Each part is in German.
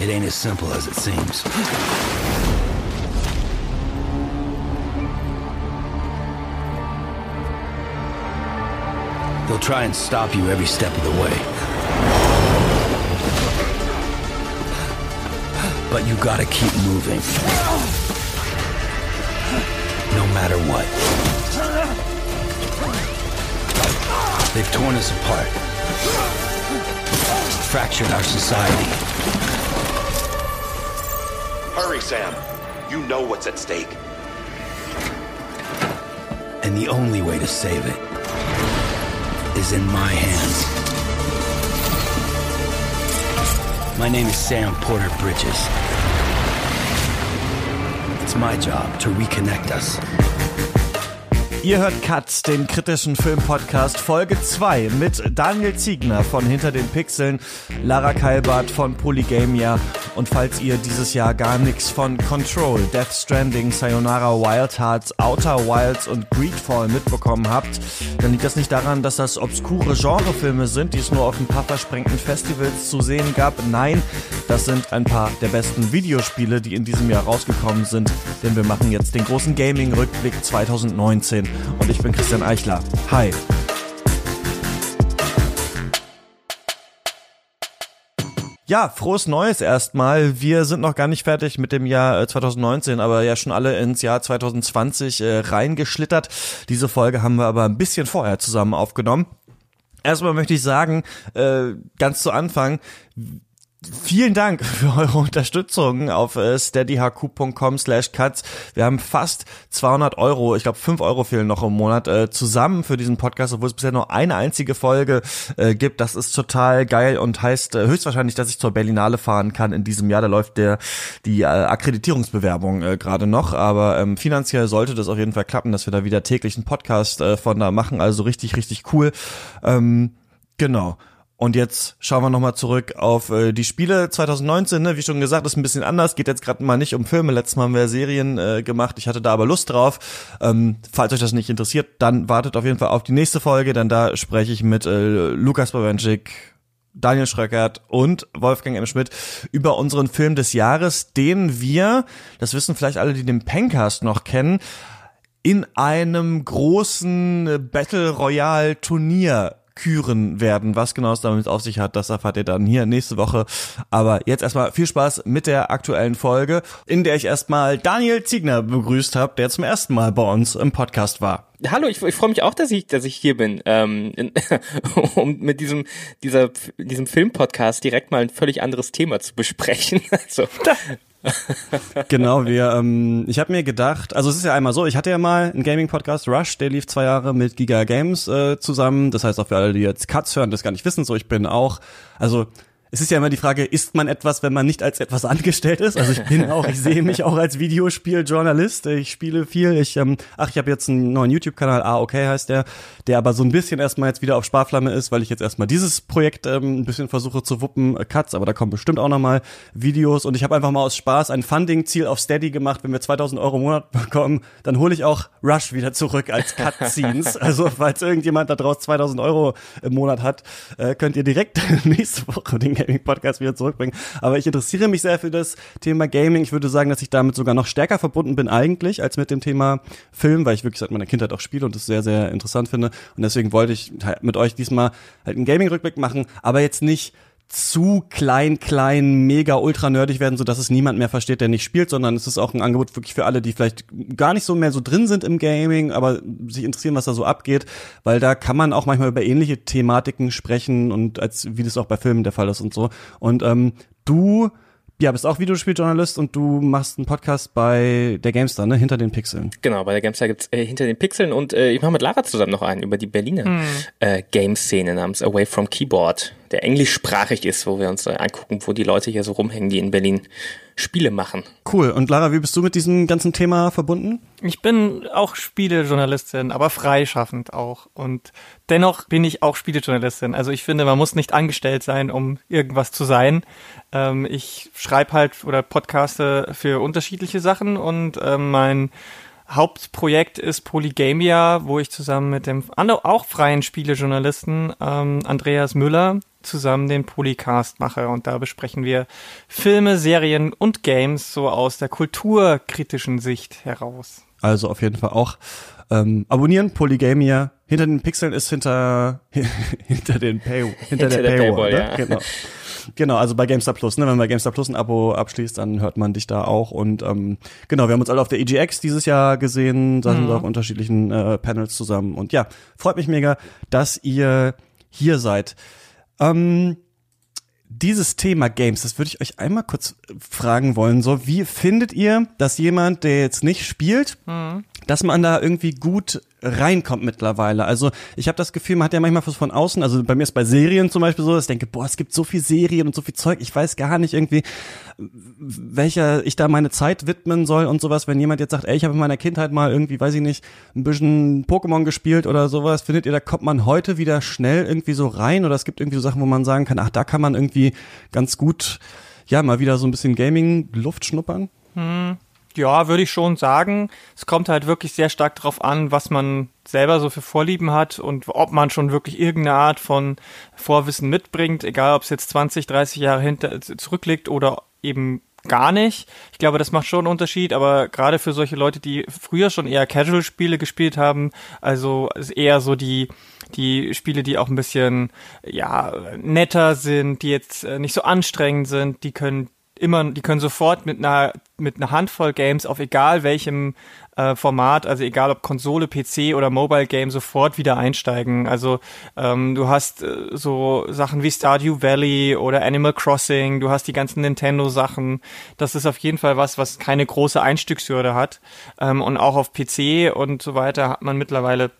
It ain't as simple as it seems. They'll try and stop you every step of the way. But you gotta keep moving. No matter what. They've torn us apart. Fractured our society. Hurry, Sam. You know what's at stake. And the only way to save it is in my hands. My name is Sam Porter Bridges. It's my job to reconnect us. Ihr hört Katz, den kritischen Filmpodcast Folge 2 mit Daniel Ziegner von Hinter den Pixeln, Lara Kalbart von Polygamia und falls ihr dieses Jahr gar nichts von Control, Death Stranding, Sayonara Wild Hearts, Outer Wilds und Greedfall mitbekommen habt, dann liegt das nicht daran, dass das obskure Genrefilme sind, die es nur auf ein paar versprengten Festivals zu sehen gab. Nein, das sind ein paar der besten Videospiele, die in diesem Jahr rausgekommen sind, denn wir machen jetzt den großen Gaming-Rückblick 2019 und ich bin Christian Eichler. Hi. Ja, frohes Neues erstmal. Wir sind noch gar nicht fertig mit dem Jahr 2019, äh, aber ja schon alle ins Jahr 2020 äh, reingeschlittert. Diese Folge haben wir aber ein bisschen vorher zusammen aufgenommen. Erstmal möchte ich sagen, äh, ganz zu Anfang, Vielen Dank für eure Unterstützung auf äh, steadyhq.com slash cuts. Wir haben fast 200 Euro, ich glaube 5 Euro fehlen noch im Monat, äh, zusammen für diesen Podcast, obwohl es bisher nur eine einzige Folge äh, gibt. Das ist total geil und heißt äh, höchstwahrscheinlich, dass ich zur Berlinale fahren kann in diesem Jahr. Da läuft der die äh, Akkreditierungsbewerbung äh, gerade noch, aber ähm, finanziell sollte das auf jeden Fall klappen, dass wir da wieder täglich einen Podcast von da machen. Also richtig, richtig cool. Ähm, genau. Und jetzt schauen wir nochmal zurück auf äh, die Spiele 2019. Ne? Wie schon gesagt, ist ein bisschen anders. Geht jetzt gerade mal nicht um Filme. Letztes Mal haben wir Serien äh, gemacht. Ich hatte da aber Lust drauf. Ähm, falls euch das nicht interessiert, dann wartet auf jeden Fall auf die nächste Folge. Denn da spreche ich mit äh, Lukas Bawenschik, Daniel Schröckert und Wolfgang M. Schmidt über unseren Film des Jahres, den wir, das wissen vielleicht alle, die den Pencast noch kennen, in einem großen Battle Royale Turnier küren werden. Was genau es damit auf sich hat, das erfahrt ihr dann hier nächste Woche. Aber jetzt erstmal viel Spaß mit der aktuellen Folge, in der ich erstmal Daniel Ziegner begrüßt habe, der zum ersten Mal bei uns im Podcast war. Hallo, ich, ich freue mich auch, dass ich, dass ich hier bin, ähm, in, um mit diesem, dieser, diesem Filmpodcast direkt mal ein völlig anderes Thema zu besprechen. Also, genau, wir, ähm, ich habe mir gedacht, also es ist ja einmal so, ich hatte ja mal einen Gaming-Podcast, Rush, der lief zwei Jahre mit Giga Games äh, zusammen. Das heißt auch für alle, die jetzt Cuts hören, das gar nicht wissen, so ich bin auch, also es ist ja immer die Frage, ist man etwas, wenn man nicht als etwas angestellt ist? Also ich bin auch, ich sehe mich auch als Videospieljournalist. Ich spiele viel. Ich, ähm, ach, ich habe jetzt einen neuen YouTube-Kanal, ah, okay heißt der, der aber so ein bisschen erstmal jetzt wieder auf Sparflamme ist, weil ich jetzt erstmal dieses Projekt ähm, ein bisschen versuche zu wuppen, äh, Cuts, aber da kommen bestimmt auch nochmal Videos. Und ich habe einfach mal aus Spaß ein Funding-Ziel auf Steady gemacht. Wenn wir 2000 Euro im Monat bekommen, dann hole ich auch Rush wieder zurück als Cutscenes. also falls irgendjemand da draußen 2000 Euro im Monat hat, äh, könnt ihr direkt nächste Woche den Gaming-Podcast wieder zurückbringen. Aber ich interessiere mich sehr für das Thema Gaming. Ich würde sagen, dass ich damit sogar noch stärker verbunden bin eigentlich als mit dem Thema Film, weil ich wirklich seit meiner Kindheit auch spiele und das sehr, sehr interessant finde. Und deswegen wollte ich mit euch diesmal halt einen Gaming-Rückblick machen, aber jetzt nicht zu klein, klein, mega ultra nerdig werden, so dass es niemand mehr versteht, der nicht spielt, sondern es ist auch ein Angebot wirklich für alle, die vielleicht gar nicht so mehr so drin sind im Gaming, aber sich interessieren, was da so abgeht, weil da kann man auch manchmal über ähnliche Thematiken sprechen und als wie das auch bei Filmen der Fall ist und so. Und ähm, du ja, bist auch Videospieljournalist und du machst einen Podcast bei der Gamestar, ne? Hinter den Pixeln. Genau, bei der Gamestar gibt's äh, Hinter den Pixeln und äh, ich mache mit Lara zusammen noch einen über die Berliner hm. äh, Game-Szene namens Away from Keyboard, der englischsprachig ist, wo wir uns äh, angucken, wo die Leute hier so rumhängen, die in Berlin Spiele machen. Cool. Und Lara, wie bist du mit diesem ganzen Thema verbunden? Ich bin auch Spielejournalistin, aber freischaffend auch. Und dennoch bin ich auch Spielejournalistin. Also ich finde, man muss nicht angestellt sein, um irgendwas zu sein. Ähm, ich schreibe halt oder podcaste für unterschiedliche Sachen und ähm, mein Hauptprojekt ist Polygamia, wo ich zusammen mit dem auch freien Spielejournalisten ähm, Andreas Müller zusammen den Polycast mache. Und da besprechen wir Filme, Serien und Games so aus der kulturkritischen Sicht heraus. Also auf jeden Fall auch ähm, abonnieren, Polygamia. Hinter den Pixeln ist hinter hinter den Pay, hinter, hinter der, der Paywall, Paywall ne? ja. genau. Genau, also bei GameStar Plus, ne? Wenn man bei GameStar Plus ein Abo abschließt, dann hört man dich da auch. Und ähm, genau, wir haben uns alle auf der EGX dieses Jahr gesehen, da sind wir mhm. auf unterschiedlichen äh, Panels zusammen. Und ja, freut mich mega, dass ihr hier seid. Ähm, dieses Thema Games, das würde ich euch einmal kurz fragen wollen. So, wie findet ihr, dass jemand, der jetzt nicht spielt, mhm. dass man da irgendwie gut reinkommt mittlerweile. Also ich habe das Gefühl, man hat ja manchmal was von außen, also bei mir ist bei Serien zum Beispiel so, dass ich denke, boah, es gibt so viel Serien und so viel Zeug, ich weiß gar nicht irgendwie, welcher ich da meine Zeit widmen soll und sowas. Wenn jemand jetzt sagt, ey, ich habe in meiner Kindheit mal irgendwie, weiß ich nicht, ein bisschen Pokémon gespielt oder sowas, findet ihr, da kommt man heute wieder schnell irgendwie so rein oder es gibt irgendwie so Sachen, wo man sagen kann, ach, da kann man irgendwie ganz gut, ja, mal wieder so ein bisschen Gaming-Luft schnuppern? Hm. Ja, würde ich schon sagen. Es kommt halt wirklich sehr stark darauf an, was man selber so für Vorlieben hat und ob man schon wirklich irgendeine Art von Vorwissen mitbringt, egal ob es jetzt 20, 30 Jahre hinter, zurückliegt oder eben gar nicht. Ich glaube, das macht schon einen Unterschied, aber gerade für solche Leute, die früher schon eher Casual-Spiele gespielt haben, also eher so die die Spiele, die auch ein bisschen ja netter sind, die jetzt äh, nicht so anstrengend sind, die können immer, die können sofort mit einer mit einer Handvoll Games auf egal welchem äh, Format, also egal ob Konsole, PC oder Mobile Game, sofort wieder einsteigen. Also ähm, du hast äh, so Sachen wie Stardew Valley oder Animal Crossing, du hast die ganzen Nintendo-Sachen. Das ist auf jeden Fall was, was keine große Einstiegshürde hat. Ähm, und auch auf PC und so weiter hat man mittlerweile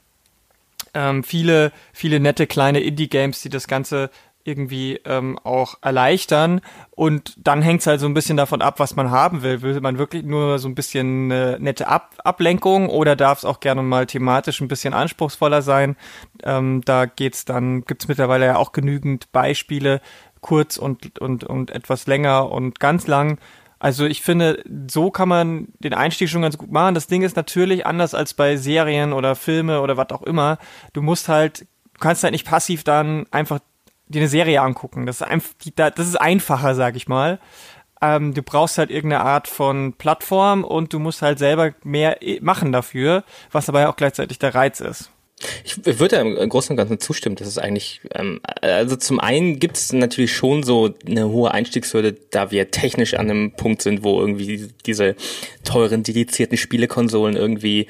ähm, viele, viele nette kleine Indie-Games, die das Ganze irgendwie ähm, auch erleichtern. Und dann hängt es halt so ein bisschen davon ab, was man haben will. Will man wirklich nur so ein bisschen eine nette ab Ablenkung oder darf es auch gerne mal thematisch ein bisschen anspruchsvoller sein? Ähm, da geht's dann, gibt's mittlerweile ja auch genügend Beispiele, kurz und, und, und etwas länger und ganz lang. Also ich finde, so kann man den Einstieg schon ganz gut machen. Das Ding ist natürlich anders als bei Serien oder Filme oder was auch immer. Du musst halt, du kannst halt nicht passiv dann einfach dir eine Serie angucken. Das ist, einfach, das ist einfacher, sag ich mal. Ähm, du brauchst halt irgendeine Art von Plattform und du musst halt selber mehr machen dafür, was ja auch gleichzeitig der Reiz ist. Ich würde im Großen und Ganzen zustimmen. Das ist eigentlich, ähm, also zum einen gibt es natürlich schon so eine hohe Einstiegshürde, da wir technisch an einem Punkt sind, wo irgendwie diese teuren, dedizierten Spielekonsolen irgendwie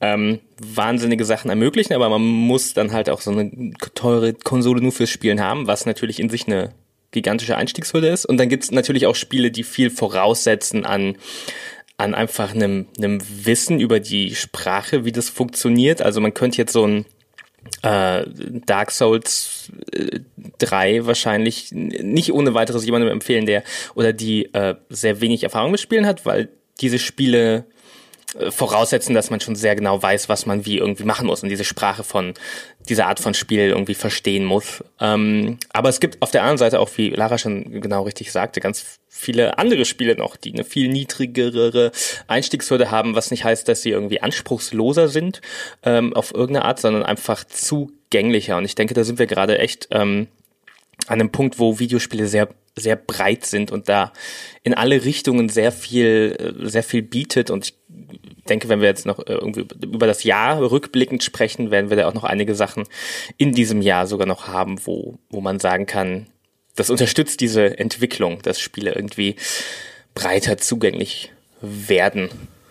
ähm, wahnsinnige Sachen ermöglichen, aber man muss dann halt auch so eine teure Konsole nur fürs Spielen haben, was natürlich in sich eine gigantische Einstiegshürde ist. Und dann gibt es natürlich auch Spiele, die viel voraussetzen an an einfach einem, einem Wissen über die Sprache, wie das funktioniert. Also man könnte jetzt so ein äh, Dark Souls äh, 3 wahrscheinlich nicht ohne weiteres jemandem empfehlen, der oder die äh, sehr wenig Erfahrung mit Spielen hat, weil diese Spiele voraussetzen, dass man schon sehr genau weiß, was man wie irgendwie machen muss und diese Sprache von dieser Art von Spiel irgendwie verstehen muss. Ähm, aber es gibt auf der anderen Seite auch, wie Lara schon genau richtig sagte, ganz viele andere Spiele noch, die eine viel niedrigere Einstiegshürde haben, was nicht heißt, dass sie irgendwie anspruchsloser sind ähm, auf irgendeine Art, sondern einfach zugänglicher. Und ich denke, da sind wir gerade echt ähm, an einem Punkt, wo Videospiele sehr sehr breit sind und da in alle Richtungen sehr viel sehr viel bietet und ich denke, wenn wir jetzt noch äh, irgendwie über das Jahr rückblickend sprechen, werden wir da auch noch einige Sachen in diesem Jahr sogar noch haben, wo wo man sagen kann, das unterstützt diese Entwicklung, dass Spiele irgendwie breiter zugänglich werden.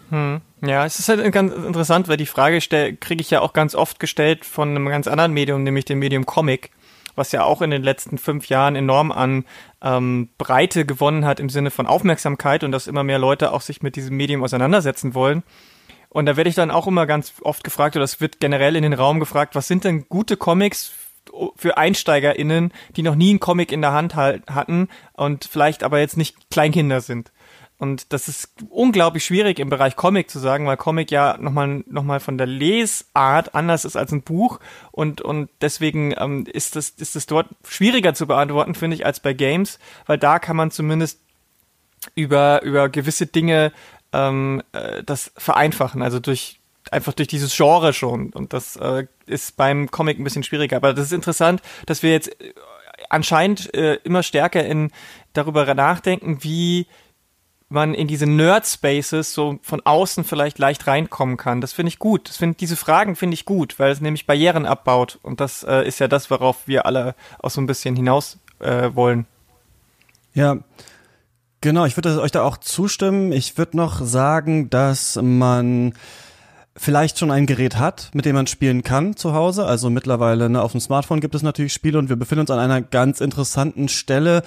Hm. Ja, es ist halt ganz interessant, weil die Frage kriege ich ja auch ganz oft gestellt von einem ganz anderen Medium, nämlich dem Medium Comic, was ja auch in den letzten fünf Jahren enorm an ähm, Breite gewonnen hat im Sinne von Aufmerksamkeit und dass immer mehr Leute auch sich mit diesem Medium auseinandersetzen wollen. Und da werde ich dann auch immer ganz oft gefragt, oder es wird generell in den Raum gefragt, was sind denn gute Comics für EinsteigerInnen, die noch nie einen Comic in der Hand hatten und vielleicht aber jetzt nicht Kleinkinder sind. Und das ist unglaublich schwierig im Bereich Comic zu sagen, weil Comic ja nochmal noch mal von der Lesart anders ist als ein Buch und, und deswegen ähm, ist das, ist das dort schwieriger zu beantworten, finde ich, als bei Games, weil da kann man zumindest über, über gewisse Dinge ähm, äh, das vereinfachen, also durch einfach durch dieses Genre schon. Und das äh, ist beim Comic ein bisschen schwieriger. Aber das ist interessant, dass wir jetzt anscheinend äh, immer stärker in darüber nachdenken, wie man in diese Nerd-Spaces so von außen vielleicht leicht reinkommen kann. Das finde ich gut. Das find, diese Fragen finde ich gut, weil es nämlich Barrieren abbaut. Und das äh, ist ja das, worauf wir alle auch so ein bisschen hinaus äh, wollen. Ja, genau. Ich würde euch da auch zustimmen. Ich würde noch sagen, dass man vielleicht schon ein Gerät hat, mit dem man spielen kann zu Hause. Also mittlerweile ne, auf dem Smartphone gibt es natürlich Spiele und wir befinden uns an einer ganz interessanten Stelle,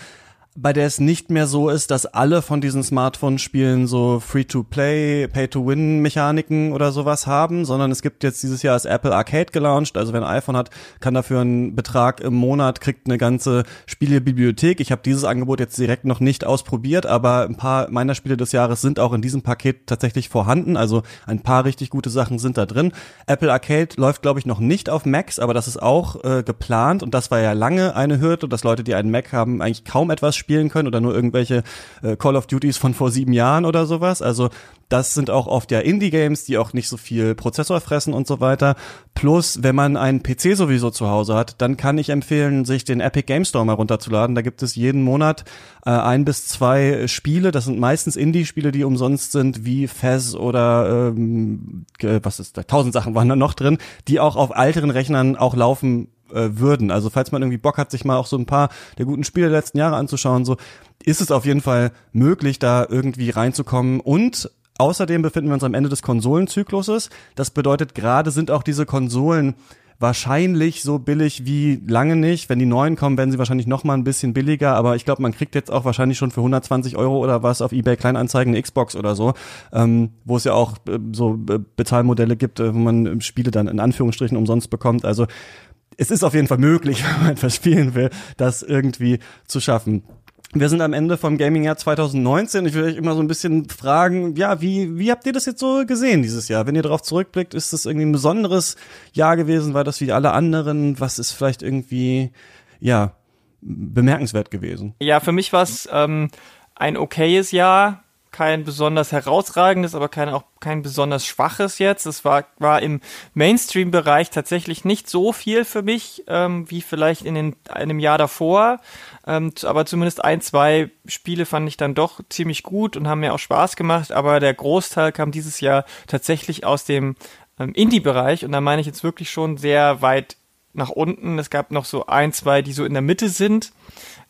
bei der es nicht mehr so ist, dass alle von diesen Smartphone-Spielen so Free-to-Play, Pay-to-Win-Mechaniken oder sowas haben, sondern es gibt jetzt dieses Jahr das Apple Arcade gelauncht. Also wer ein iPhone hat, kann dafür einen Betrag im Monat, kriegt eine ganze Spielebibliothek. Ich habe dieses Angebot jetzt direkt noch nicht ausprobiert, aber ein paar meiner Spiele des Jahres sind auch in diesem Paket tatsächlich vorhanden. Also ein paar richtig gute Sachen sind da drin. Apple Arcade läuft, glaube ich, noch nicht auf Macs, aber das ist auch äh, geplant und das war ja lange eine Hürde, dass Leute, die einen Mac haben, eigentlich kaum etwas spielen können oder nur irgendwelche äh, Call of Duties von vor sieben Jahren oder sowas. Also das sind auch oft ja Indie-Games, die auch nicht so viel Prozessor fressen und so weiter. Plus, wenn man einen PC sowieso zu Hause hat, dann kann ich empfehlen, sich den Epic Game Store mal runterzuladen. Da gibt es jeden Monat äh, ein bis zwei Spiele. Das sind meistens Indie-Spiele, die umsonst sind, wie Fez oder ähm, was ist da? Tausend Sachen waren da noch drin, die auch auf älteren Rechnern auch laufen äh, würden. Also falls man irgendwie Bock hat, sich mal auch so ein paar der guten Spiele der letzten Jahre anzuschauen, so ist es auf jeden Fall möglich, da irgendwie reinzukommen. Und außerdem befinden wir uns am Ende des Konsolenzykluses. Das bedeutet, gerade sind auch diese Konsolen wahrscheinlich so billig wie lange nicht. Wenn die neuen kommen, werden sie wahrscheinlich noch mal ein bisschen billiger. Aber ich glaube, man kriegt jetzt auch wahrscheinlich schon für 120 Euro oder was auf eBay Kleinanzeigen eine Xbox oder so, ähm, wo es ja auch äh, so äh, Bezahlmodelle gibt, äh, wo man Spiele dann in Anführungsstrichen umsonst bekommt. Also es ist auf jeden Fall möglich, wenn man etwas spielen will, das irgendwie zu schaffen. Wir sind am Ende vom Gaming-Jahr 2019. Ich will euch immer so ein bisschen fragen, ja, wie, wie habt ihr das jetzt so gesehen dieses Jahr? Wenn ihr darauf zurückblickt, ist das irgendwie ein besonderes Jahr gewesen? War das wie alle anderen? Was ist vielleicht irgendwie, ja, bemerkenswert gewesen? Ja, für mich war es ähm, ein okayes Jahr kein besonders herausragendes, aber kein, auch kein besonders schwaches jetzt. Es war, war im Mainstream-Bereich tatsächlich nicht so viel für mich, ähm, wie vielleicht in den, einem Jahr davor. Ähm, aber zumindest ein, zwei Spiele fand ich dann doch ziemlich gut und haben mir auch Spaß gemacht. Aber der Großteil kam dieses Jahr tatsächlich aus dem ähm, Indie-Bereich. Und da meine ich jetzt wirklich schon sehr weit nach unten. Es gab noch so ein, zwei, die so in der Mitte sind.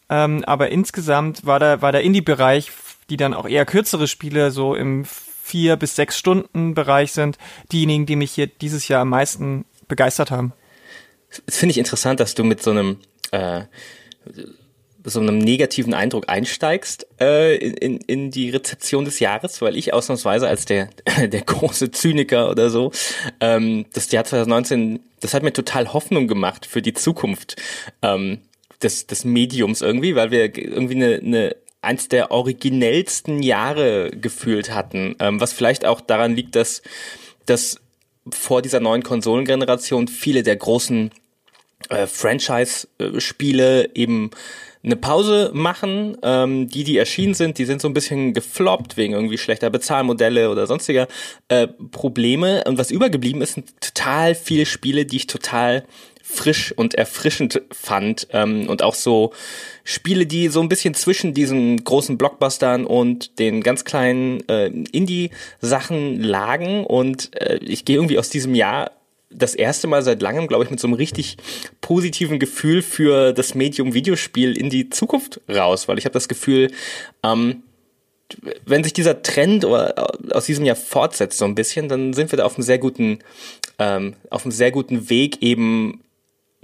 Ähm, aber insgesamt war der, war der Indie-Bereich die dann auch eher kürzere Spiele so im vier bis sechs Stunden Bereich sind, diejenigen, die mich hier dieses Jahr am meisten begeistert haben. Das finde ich interessant, dass du mit so einem äh, so einem negativen Eindruck einsteigst äh, in, in die Rezeption des Jahres, weil ich ausnahmsweise als der der große Zyniker oder so ähm, das Jahr 2019, das hat mir total Hoffnung gemacht für die Zukunft ähm, des des Mediums irgendwie, weil wir irgendwie eine, eine eins der originellsten Jahre gefühlt hatten, ähm, was vielleicht auch daran liegt, dass, dass vor dieser neuen Konsolengeneration viele der großen äh, Franchise-Spiele eben eine Pause machen. Ähm, die, die erschienen sind, die sind so ein bisschen gefloppt wegen irgendwie schlechter Bezahlmodelle oder sonstiger äh, Probleme. Und was übergeblieben ist, sind total viele Spiele, die ich total frisch und erfrischend fand ähm, und auch so Spiele, die so ein bisschen zwischen diesen großen Blockbustern und den ganz kleinen äh, Indie-Sachen lagen. Und äh, ich gehe irgendwie aus diesem Jahr das erste Mal seit langem, glaube ich, mit so einem richtig positiven Gefühl für das Medium Videospiel in die Zukunft raus, weil ich habe das Gefühl, ähm, wenn sich dieser Trend aus diesem Jahr fortsetzt so ein bisschen, dann sind wir da auf einem sehr guten, ähm, auf einem sehr guten Weg eben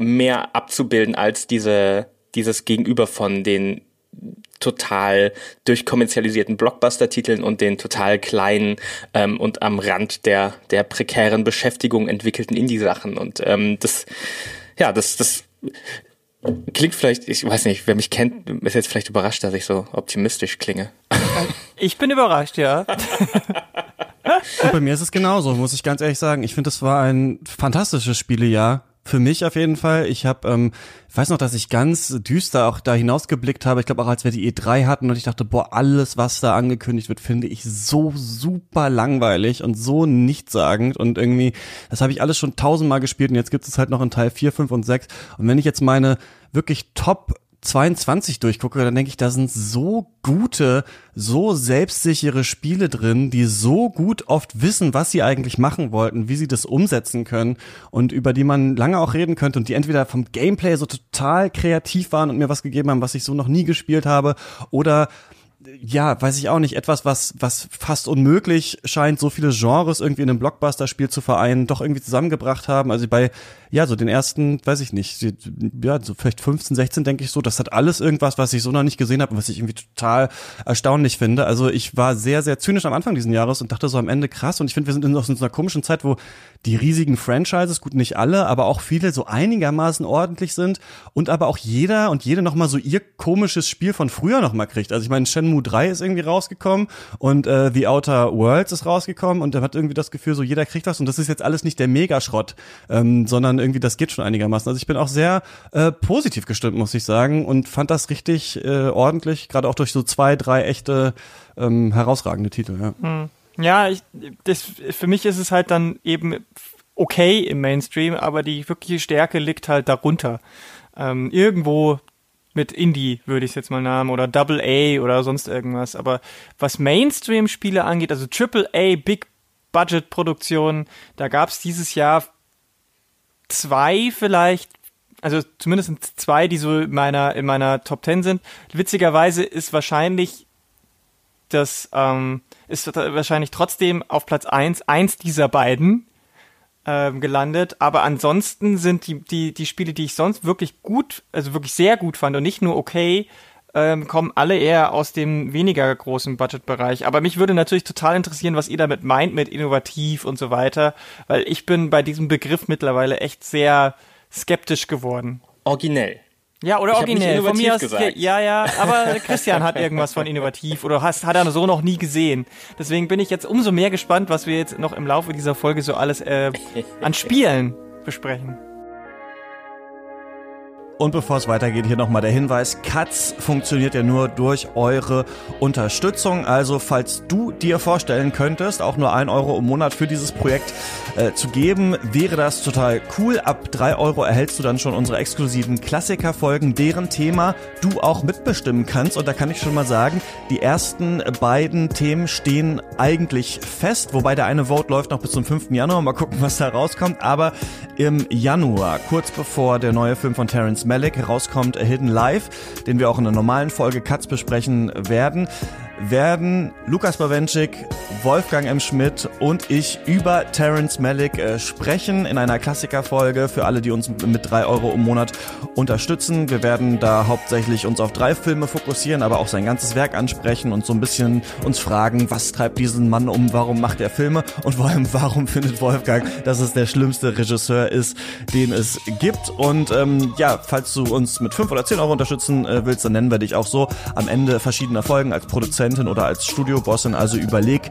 mehr abzubilden als diese, dieses Gegenüber von den total durchkommerzialisierten Blockbuster-Titeln und den total kleinen ähm, und am Rand der, der prekären Beschäftigung entwickelten Indie-Sachen. Und ähm, das, ja, das, das klingt vielleicht, ich weiß nicht, wer mich kennt, ist jetzt vielleicht überrascht, dass ich so optimistisch klinge. Ich bin überrascht, ja. Und bei mir ist es genauso, muss ich ganz ehrlich sagen. Ich finde, es war ein fantastisches Spielejahr für mich auf jeden Fall. Ich habe, ähm, ich weiß noch, dass ich ganz düster auch da hinausgeblickt habe. Ich glaube auch, als wir die E3 hatten und ich dachte, boah, alles, was da angekündigt wird, finde ich so super langweilig und so nichtssagend und irgendwie, das habe ich alles schon tausendmal gespielt und jetzt gibt es halt noch in Teil 4, 5 und 6. Und wenn ich jetzt meine wirklich top 22 durchgucke, dann denke ich, da sind so gute, so selbstsichere Spiele drin, die so gut oft wissen, was sie eigentlich machen wollten, wie sie das umsetzen können und über die man lange auch reden könnte und die entweder vom Gameplay so total kreativ waren und mir was gegeben haben, was ich so noch nie gespielt habe oder ja, weiß ich auch nicht, etwas, was, was fast unmöglich scheint, so viele Genres irgendwie in einem Blockbuster-Spiel zu vereinen, doch irgendwie zusammengebracht haben. Also bei, ja, so den ersten, weiß ich nicht, ja, so vielleicht 15, 16 denke ich so, das hat alles irgendwas, was ich so noch nicht gesehen habe was ich irgendwie total erstaunlich finde. Also ich war sehr, sehr zynisch am Anfang diesen Jahres und dachte so am Ende krass und ich finde, wir sind in so einer komischen Zeit, wo die riesigen Franchises, gut nicht alle, aber auch viele so einigermaßen ordentlich sind und aber auch jeder und jede nochmal so ihr komisches Spiel von früher nochmal kriegt. Also ich meine, Shenmue 3 ist irgendwie rausgekommen und äh, The Outer Worlds ist rausgekommen und da hat irgendwie das Gefühl, so jeder kriegt was und das ist jetzt alles nicht der Megaschrott, ähm, sondern irgendwie das geht schon einigermaßen. Also ich bin auch sehr äh, positiv gestimmt, muss ich sagen und fand das richtig äh, ordentlich, gerade auch durch so zwei, drei echte ähm, herausragende Titel. Ja. Hm. Ja, ich, das, für mich ist es halt dann eben okay im Mainstream, aber die wirkliche Stärke liegt halt darunter. Ähm, irgendwo mit Indie würde ich es jetzt mal nehmen oder Double A oder sonst irgendwas. Aber was Mainstream-Spiele angeht, also Triple A, Big Budget Produktionen, da gab es dieses Jahr zwei vielleicht, also zumindest zwei, die so in meiner in meiner Top Ten sind. Witzigerweise ist wahrscheinlich das ähm, ist wahrscheinlich trotzdem auf Platz eins eins dieser beiden ähm, gelandet. Aber ansonsten sind die, die, die Spiele, die ich sonst wirklich gut, also wirklich sehr gut fand und nicht nur okay, ähm, kommen alle eher aus dem weniger großen Budgetbereich. Aber mich würde natürlich total interessieren, was ihr damit meint mit innovativ und so weiter, weil ich bin bei diesem Begriff mittlerweile echt sehr skeptisch geworden. Originell. Ja, oder Ich originell. nicht Von mir aus, innovativ ja, ja, aber Christian hat irgendwas von innovativ oder hast, hat er so noch nie gesehen. Deswegen bin ich jetzt umso mehr gespannt, was wir jetzt noch im Laufe dieser Folge so alles äh, an Spielen besprechen. Und bevor es weitergeht, hier nochmal der Hinweis, Katz funktioniert ja nur durch eure Unterstützung. Also falls du dir vorstellen könntest, auch nur ein Euro im Monat für dieses Projekt äh, zu geben, wäre das total cool. Ab drei Euro erhältst du dann schon unsere exklusiven Klassikerfolgen, deren Thema du auch mitbestimmen kannst. Und da kann ich schon mal sagen, die ersten beiden Themen stehen eigentlich fest, wobei der eine Vote läuft noch bis zum 5. Januar. Mal gucken, was da rauskommt. Aber im Januar, kurz bevor der neue Film von Terence Malick rauskommt, A Hidden Life, den wir auch in der normalen Folge Katz besprechen werden, werden Lukas Bawenschik, Wolfgang M. Schmidt und ich über Terence Malick äh, sprechen in einer Klassikerfolge für alle, die uns mit drei Euro im Monat unterstützen. Wir werden da hauptsächlich uns auf drei Filme fokussieren, aber auch sein ganzes Werk ansprechen und so ein bisschen uns fragen, was treibt diesen Mann um, warum macht er Filme und vor allem, warum findet Wolfgang, dass es der schlimmste Regisseur ist, den es gibt. Und ähm, ja, falls du uns mit fünf oder zehn Euro unterstützen äh, willst, dann nennen wir dich auch so am Ende verschiedener Folgen als Produzentin oder als Studiobossin. Also überleg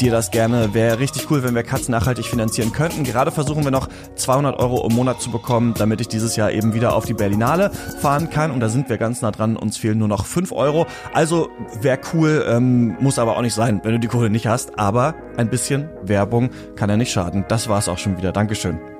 dir das gerne. Wäre richtig cool, wenn wir Katz nachhaltig finanzieren könnten. Gerade versuchen wir noch 200 Euro im Monat zu bekommen, damit ich dieses Jahr eben wieder auf die Berlinale fahren kann. Und da sind wir ganz nah dran. Uns fehlen nur noch 5 Euro. Also wäre cool, ähm, muss aber auch nicht sein, wenn du die Kohle nicht hast. Aber ein bisschen Werbung kann ja nicht schaden. Das war's auch schon wieder. Dankeschön.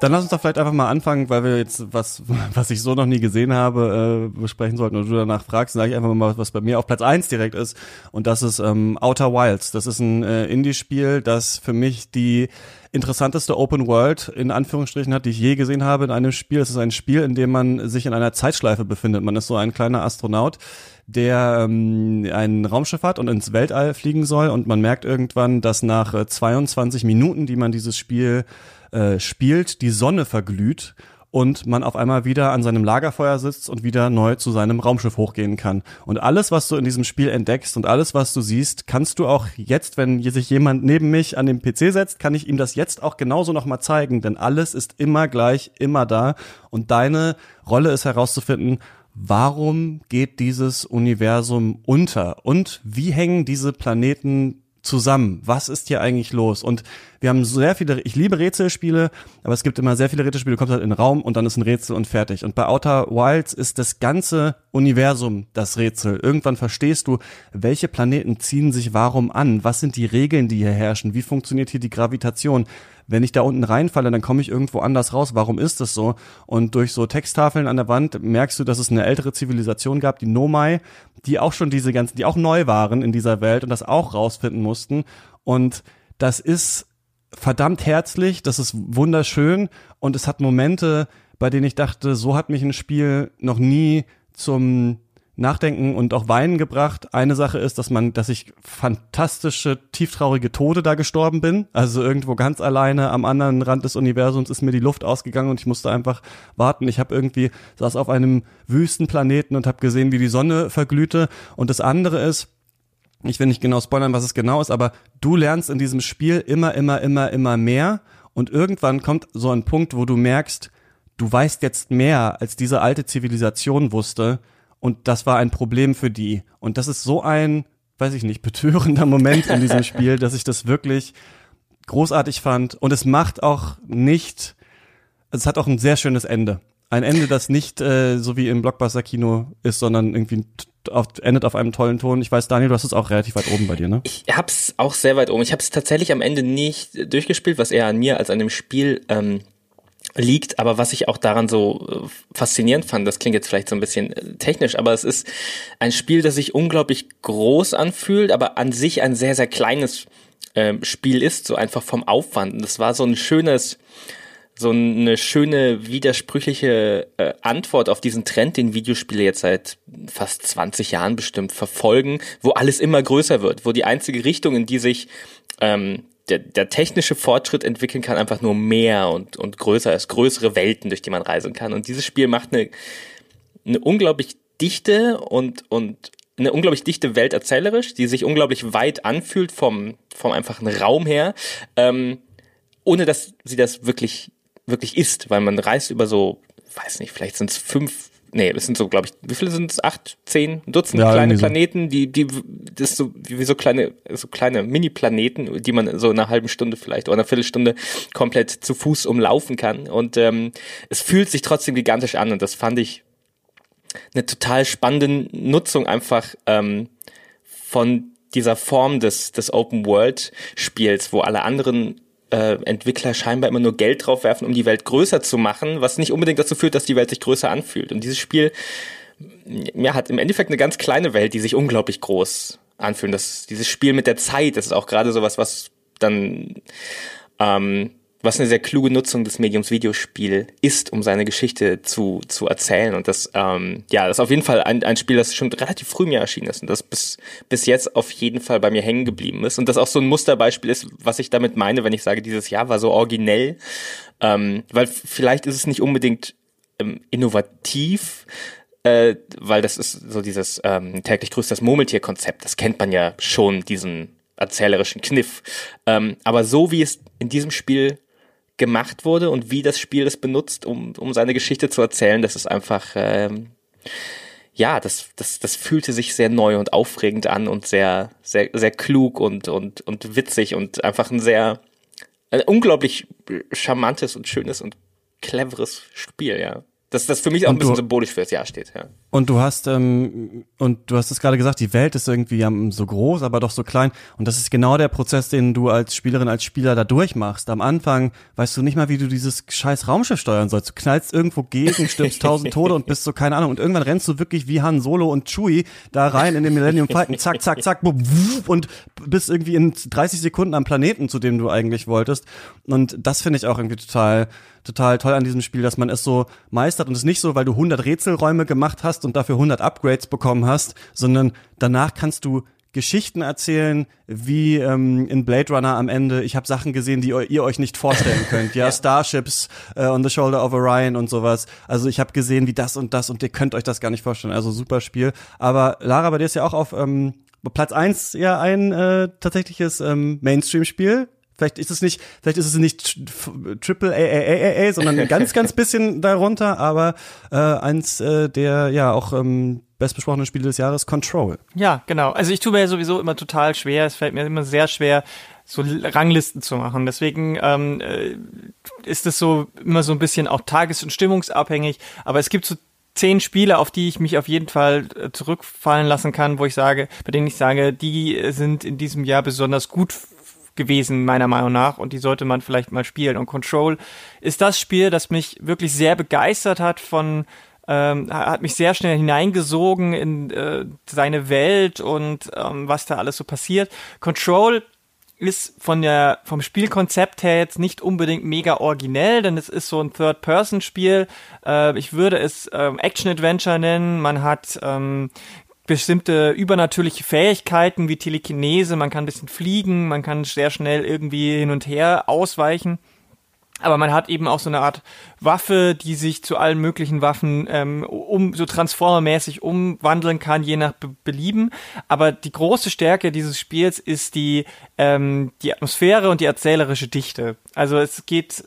Dann lass uns doch vielleicht einfach mal anfangen, weil wir jetzt was, was ich so noch nie gesehen habe, äh, besprechen sollten und du danach fragst, sage ich einfach mal, was bei mir auf Platz eins direkt ist. Und das ist ähm, Outer Wilds. Das ist ein äh, Indie-Spiel, das für mich die interessanteste Open World in Anführungsstrichen hat, die ich je gesehen habe in einem Spiel. Es ist ein Spiel, in dem man sich in einer Zeitschleife befindet. Man ist so ein kleiner Astronaut, der ähm, ein Raumschiff hat und ins Weltall fliegen soll und man merkt irgendwann, dass nach äh, 22 Minuten, die man dieses Spiel äh, spielt, die Sonne verglüht und man auf einmal wieder an seinem Lagerfeuer sitzt und wieder neu zu seinem Raumschiff hochgehen kann. Und alles, was du in diesem Spiel entdeckst und alles, was du siehst, kannst du auch jetzt, wenn sich jemand neben mich an den PC setzt, kann ich ihm das jetzt auch genauso nochmal zeigen, denn alles ist immer gleich, immer da. Und deine Rolle ist herauszufinden, warum geht dieses Universum unter? Und wie hängen diese Planeten zusammen? Was ist hier eigentlich los? Und wir haben sehr viele, ich liebe Rätselspiele, aber es gibt immer sehr viele Rätselspiele, du kommst halt in den Raum und dann ist ein Rätsel und fertig. Und bei Outer Wilds ist das ganze Universum das Rätsel. Irgendwann verstehst du, welche Planeten ziehen sich warum an? Was sind die Regeln, die hier herrschen? Wie funktioniert hier die Gravitation? Wenn ich da unten reinfalle, dann komme ich irgendwo anders raus. Warum ist das so? Und durch so Texttafeln an der Wand merkst du, dass es eine ältere Zivilisation gab, die Nomai, die auch schon diese ganzen, die auch neu waren in dieser Welt und das auch rausfinden mussten. Und das ist verdammt herzlich, das ist wunderschön und es hat Momente, bei denen ich dachte, so hat mich ein Spiel noch nie zum Nachdenken und auch Weinen gebracht. Eine Sache ist, dass man, dass ich fantastische, tieftraurige Tode da gestorben bin. Also irgendwo ganz alleine am anderen Rand des Universums ist mir die Luft ausgegangen und ich musste einfach warten. Ich habe irgendwie saß auf einem Wüstenplaneten und habe gesehen, wie die Sonne verglühte. Und das andere ist, ich will nicht genau spoilern, was es genau ist, aber du lernst in diesem Spiel immer, immer, immer, immer mehr. Und irgendwann kommt so ein Punkt, wo du merkst, du weißt jetzt mehr, als diese alte Zivilisation wusste und das war ein Problem für die. Und das ist so ein, weiß ich nicht, betörender Moment in diesem Spiel, dass ich das wirklich großartig fand. Und es macht auch nicht, es hat auch ein sehr schönes Ende. Ein Ende, das nicht äh, so wie im Blockbuster-Kino ist, sondern irgendwie auf, endet auf einem tollen Ton. Ich weiß, Daniel, du hast es auch relativ weit oben bei dir, ne? Ich hab's auch sehr weit oben. Ich habe es tatsächlich am Ende nicht durchgespielt, was eher an mir als an dem Spiel ähm, liegt, aber was ich auch daran so äh, faszinierend fand, das klingt jetzt vielleicht so ein bisschen äh, technisch, aber es ist ein Spiel, das sich unglaublich groß anfühlt, aber an sich ein sehr, sehr kleines äh, Spiel ist, so einfach vom Aufwand. Und das war so ein schönes, so eine schöne widersprüchliche äh, Antwort auf diesen Trend, den Videospiele jetzt seit fast 20 Jahren bestimmt verfolgen, wo alles immer größer wird, wo die einzige Richtung, in die sich ähm, der, der technische Fortschritt entwickeln kann, einfach nur mehr und, und größer ist, größere Welten, durch die man reisen kann. Und dieses Spiel macht eine, eine unglaublich dichte und, und eine unglaublich dichte Welt erzählerisch, die sich unglaublich weit anfühlt vom, vom einfachen Raum her, ähm, ohne dass sie das wirklich, wirklich ist, weil man reist über so, weiß nicht, vielleicht sind es fünf nee, es sind so, glaube ich, wie viele sind es? Acht, zehn, Dutzend ja, kleine Planeten, die, die, das ist so, wie so kleine, so kleine Mini-Planeten, die man so in einer halben Stunde vielleicht oder einer Viertelstunde komplett zu Fuß umlaufen kann. Und ähm, es fühlt sich trotzdem gigantisch an und das fand ich eine total spannende Nutzung einfach ähm, von dieser Form des, des Open World Spiels, wo alle anderen äh, Entwickler scheinbar immer nur Geld drauf werfen, um die Welt größer zu machen, was nicht unbedingt dazu führt, dass die Welt sich größer anfühlt. Und dieses Spiel ja, hat im Endeffekt eine ganz kleine Welt, die sich unglaublich groß anfühlt. Das, dieses Spiel mit der Zeit, das ist auch gerade sowas, was dann ähm, was eine sehr kluge Nutzung des Mediums Videospiel ist, um seine Geschichte zu, zu erzählen. Und das, ähm, ja, das ist auf jeden Fall ein, ein Spiel, das schon relativ früh mir erschienen ist und das bis, bis jetzt auf jeden Fall bei mir hängen geblieben ist. Und das auch so ein Musterbeispiel ist, was ich damit meine, wenn ich sage, dieses Jahr war so originell. Ähm, weil vielleicht ist es nicht unbedingt ähm, innovativ, äh, weil das ist so dieses ähm, täglich grüßt das Murmeltier-Konzept. Das kennt man ja schon, diesen erzählerischen Kniff. Ähm, aber so wie es in diesem Spiel gemacht wurde und wie das Spiel es benutzt, um, um seine Geschichte zu erzählen, das ist einfach, ähm, ja, das, das, das fühlte sich sehr neu und aufregend an und sehr, sehr, sehr klug und, und, und witzig und einfach ein sehr, ein unglaublich charmantes und schönes und cleveres Spiel, ja. Das, das für mich auch und ein bisschen du, symbolisch fürs Jahr steht, ja. Und du hast, ähm, und du hast es gerade gesagt, die Welt ist irgendwie so groß, aber doch so klein. Und das ist genau der Prozess, den du als Spielerin, als Spieler da durchmachst. Am Anfang weißt du nicht mal, wie du dieses scheiß Raumschiff steuern sollst. Du knallst irgendwo gegen, stirbst tausend Tode und bist so, keine Ahnung. Und irgendwann rennst du wirklich wie Han Solo und Chewie da rein in den Millennium Falcon, zack, zack, zack, und bist irgendwie in 30 Sekunden am Planeten, zu dem du eigentlich wolltest. Und das finde ich auch irgendwie total total toll an diesem Spiel, dass man es so meistert und es nicht so, weil du 100 Rätselräume gemacht hast und dafür 100 Upgrades bekommen hast, sondern danach kannst du Geschichten erzählen, wie ähm, in Blade Runner am Ende. Ich habe Sachen gesehen, die ihr euch nicht vorstellen könnt. Ja, ja. Starships äh, on the Shoulder of Orion und sowas. Also ich habe gesehen, wie das und das und ihr könnt euch das gar nicht vorstellen. Also super Spiel. Aber Lara, bei dir ist ja auch auf ähm, Platz eins ja ein äh, tatsächliches ähm, Mainstream-Spiel. Vielleicht ist es nicht, vielleicht ist es nicht Triple A, sondern ein ganz, ganz bisschen darunter, aber äh, eins äh, der ja auch ähm, bestbesprochenen Spiele des Jahres, Control. Ja, genau. Also ich tue mir sowieso immer total schwer. Es fällt mir immer sehr schwer, so Ranglisten zu machen. Deswegen ähm, äh, ist es so immer so ein bisschen auch tages- und stimmungsabhängig. Aber es gibt so zehn Spiele, auf die ich mich auf jeden Fall äh, zurückfallen lassen kann, wo ich sage, bei denen ich sage, die sind in diesem Jahr besonders gut gewesen, meiner Meinung nach, und die sollte man vielleicht mal spielen. Und Control ist das Spiel, das mich wirklich sehr begeistert hat von ähm, hat mich sehr schnell hineingesogen in äh, seine Welt und ähm, was da alles so passiert. Control ist von der vom Spielkonzept her jetzt nicht unbedingt mega originell, denn es ist so ein Third-Person-Spiel. Äh, ich würde es ähm, Action-Adventure nennen. Man hat ähm, bestimmte übernatürliche Fähigkeiten wie Telekinese, man kann ein bisschen fliegen, man kann sehr schnell irgendwie hin und her ausweichen. Aber man hat eben auch so eine Art Waffe, die sich zu allen möglichen Waffen ähm, um so transformermäßig umwandeln kann, je nach Be Belieben. Aber die große Stärke dieses Spiels ist die ähm, die Atmosphäre und die erzählerische Dichte. Also es geht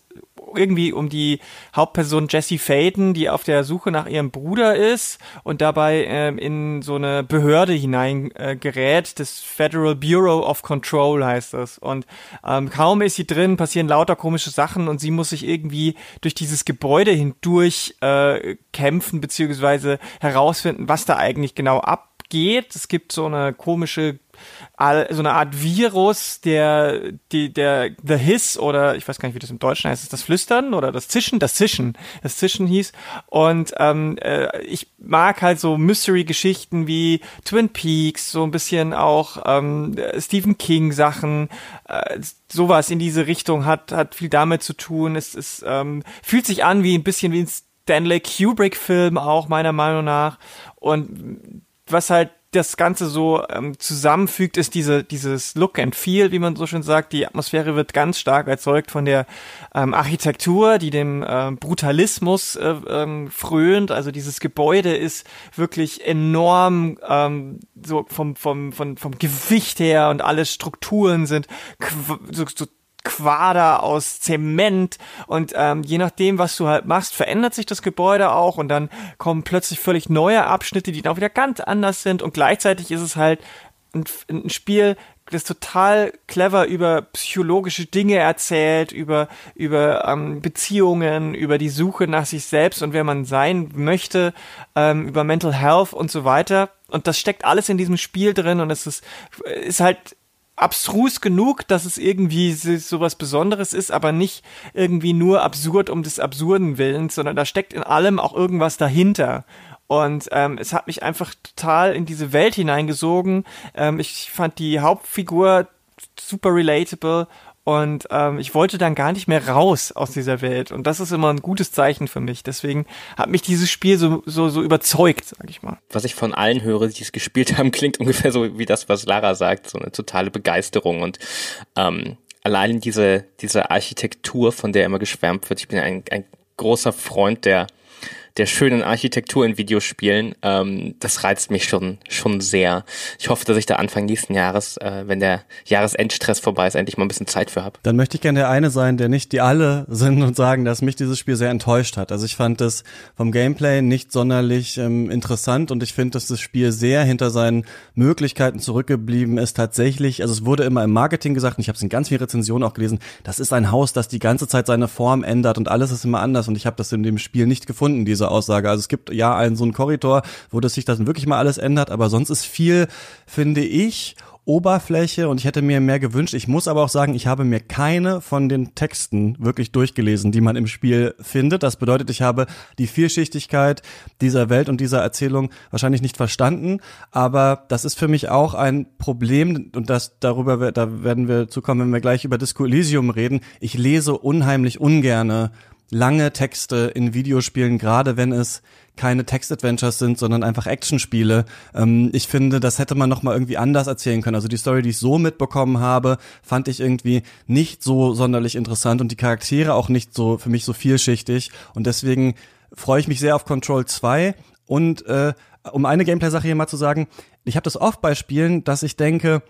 irgendwie um die Hauptperson Jessie Faden, die auf der Suche nach ihrem Bruder ist und dabei ähm, in so eine Behörde hineingerät. Äh, das Federal Bureau of Control heißt es. Und ähm, kaum ist sie drin, passieren lauter komische Sachen und sie muss sich irgendwie durch dieses Gebäude hindurch äh, kämpfen beziehungsweise herausfinden, was da eigentlich genau abgeht. Es gibt so eine komische so eine Art Virus, der, die, der, The Hiss oder ich weiß gar nicht, wie das im Deutschen heißt, ist das Flüstern oder das Zischen? Das Zischen. Das Zischen hieß. Und ähm, äh, ich mag halt so Mystery-Geschichten wie Twin Peaks, so ein bisschen auch ähm, Stephen King-Sachen, äh, sowas in diese Richtung hat, hat viel damit zu tun. Es, es ähm, fühlt sich an wie ein bisschen wie ein Stanley Kubrick-Film auch, meiner Meinung nach. Und was halt das Ganze so ähm, zusammenfügt, ist diese, dieses Look and Feel, wie man so schön sagt. Die Atmosphäre wird ganz stark erzeugt von der ähm, Architektur, die dem äh, Brutalismus äh, ähm, frönt. Also dieses Gebäude ist wirklich enorm ähm, so vom, vom, vom, vom Gewicht her und alle Strukturen sind so, so Quader aus Zement und ähm, je nachdem, was du halt machst, verändert sich das Gebäude auch und dann kommen plötzlich völlig neue Abschnitte, die dann auch wieder ganz anders sind und gleichzeitig ist es halt ein, ein Spiel, das total clever über psychologische Dinge erzählt, über über ähm, Beziehungen, über die Suche nach sich selbst und wer man sein möchte, ähm, über Mental Health und so weiter. Und das steckt alles in diesem Spiel drin und es ist ist halt abstrus genug, dass es irgendwie sowas Besonderes ist, aber nicht irgendwie nur absurd um des absurden Willens, sondern da steckt in allem auch irgendwas dahinter. Und ähm, es hat mich einfach total in diese Welt hineingesogen. Ähm, ich fand die Hauptfigur super relatable und ähm, ich wollte dann gar nicht mehr raus aus dieser Welt. Und das ist immer ein gutes Zeichen für mich. Deswegen hat mich dieses Spiel so, so, so überzeugt, sag ich mal. Was ich von allen höre, die es gespielt haben, klingt ungefähr so wie das, was Lara sagt. So eine totale Begeisterung. Und ähm, allein diese, diese Architektur, von der immer geschwärmt wird. Ich bin ein, ein großer Freund der der schönen Architektur in Videospielen, ähm, das reizt mich schon, schon sehr. Ich hoffe, dass ich da Anfang nächsten Jahres, äh, wenn der Jahresendstress vorbei ist, endlich mal ein bisschen Zeit für habe. Dann möchte ich gerne der eine sein, der nicht die alle sind und sagen, dass mich dieses Spiel sehr enttäuscht hat. Also ich fand es vom Gameplay nicht sonderlich ähm, interessant und ich finde, dass das Spiel sehr hinter seinen Möglichkeiten zurückgeblieben ist. Tatsächlich, also es wurde immer im Marketing gesagt, und ich habe es in ganz vielen Rezensionen auch gelesen, das ist ein Haus, das die ganze Zeit seine Form ändert und alles ist immer anders und ich habe das in dem Spiel nicht gefunden, diese diese Aussage. Also es gibt ja einen so einen Korridor, wo das sich dann wirklich mal alles ändert, aber sonst ist viel, finde ich, Oberfläche und ich hätte mir mehr gewünscht. Ich muss aber auch sagen, ich habe mir keine von den Texten wirklich durchgelesen, die man im Spiel findet. Das bedeutet, ich habe die Vielschichtigkeit dieser Welt und dieser Erzählung wahrscheinlich nicht verstanden. Aber das ist für mich auch ein Problem und das darüber da werden wir zukommen, wenn wir gleich über Disco Elysium reden. Ich lese unheimlich ungerne lange Texte in Videospielen, gerade wenn es keine Text-Adventures sind, sondern einfach Actionspiele. Ähm, ich finde, das hätte man noch mal irgendwie anders erzählen können. Also die Story, die ich so mitbekommen habe, fand ich irgendwie nicht so sonderlich interessant und die Charaktere auch nicht so für mich so vielschichtig. Und deswegen freue ich mich sehr auf Control 2 und äh, um eine Gameplay-Sache hier mal zu sagen, ich habe das oft bei Spielen, dass ich denke,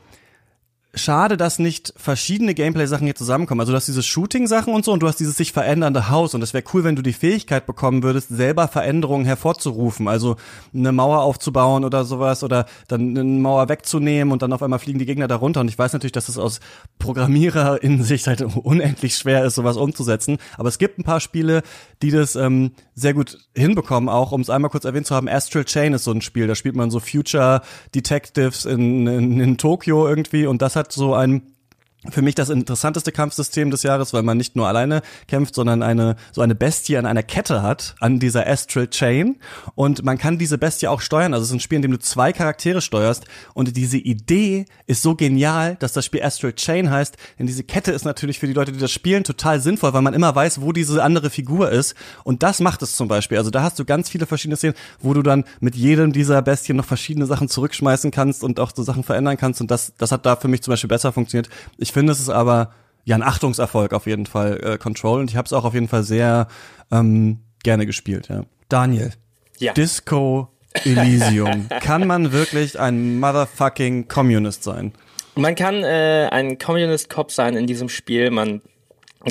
schade, dass nicht verschiedene Gameplay-Sachen hier zusammenkommen. Also du hast diese Shooting-Sachen und so und du hast dieses sich verändernde Haus und es wäre cool, wenn du die Fähigkeit bekommen würdest, selber Veränderungen hervorzurufen. Also eine Mauer aufzubauen oder sowas oder dann eine Mauer wegzunehmen und dann auf einmal fliegen die Gegner darunter. Und ich weiß natürlich, dass es aus Programmierer in Sicht halt unendlich schwer ist, sowas umzusetzen. Aber es gibt ein paar Spiele, die das ähm, sehr gut hinbekommen, auch um es einmal kurz erwähnt zu haben. Astral Chain ist so ein Spiel, da spielt man so Future Detectives in, in, in Tokio irgendwie und das hat so ein für mich das interessanteste Kampfsystem des Jahres, weil man nicht nur alleine kämpft, sondern eine so eine Bestie an einer Kette hat, an dieser Astral Chain. Und man kann diese Bestie auch steuern, also es ist ein Spiel, in dem du zwei Charaktere steuerst. Und diese Idee ist so genial, dass das Spiel Astral Chain heißt, denn diese Kette ist natürlich für die Leute, die das spielen, total sinnvoll, weil man immer weiß, wo diese andere Figur ist. Und das macht es zum Beispiel, also da hast du ganz viele verschiedene Szenen, wo du dann mit jedem dieser Bestien noch verschiedene Sachen zurückschmeißen kannst und auch so Sachen verändern kannst. Und das, das hat da für mich zum Beispiel besser funktioniert. Ich finde, es ist aber ja ein Achtungserfolg auf jeden Fall, äh, Control. Und ich habe es auch auf jeden Fall sehr ähm, gerne gespielt, ja. Daniel. Ja. Disco Elysium. Kann man wirklich ein motherfucking Communist sein? Man kann äh, ein Communist Cop sein in diesem Spiel. Man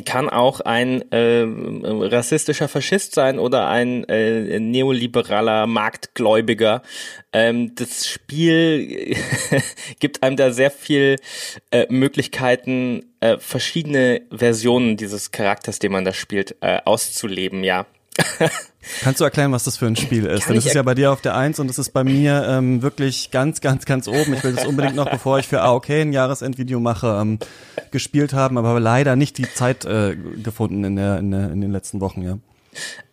kann auch ein äh, rassistischer Faschist sein oder ein äh, neoliberaler Marktgläubiger. Ähm, das Spiel gibt einem da sehr viel äh, Möglichkeiten, äh, verschiedene Versionen dieses Charakters, den man da spielt, äh, auszuleben, ja. Kannst du erklären, was das für ein Spiel ist? Denn es ich ist ja bei dir auf der Eins und es ist bei mir ähm, wirklich ganz, ganz, ganz oben. Ich will das unbedingt noch, bevor ich für AOK ein Jahresendvideo mache, ähm, gespielt haben, aber leider nicht die Zeit äh, gefunden in, der, in, der, in den letzten Wochen, ja.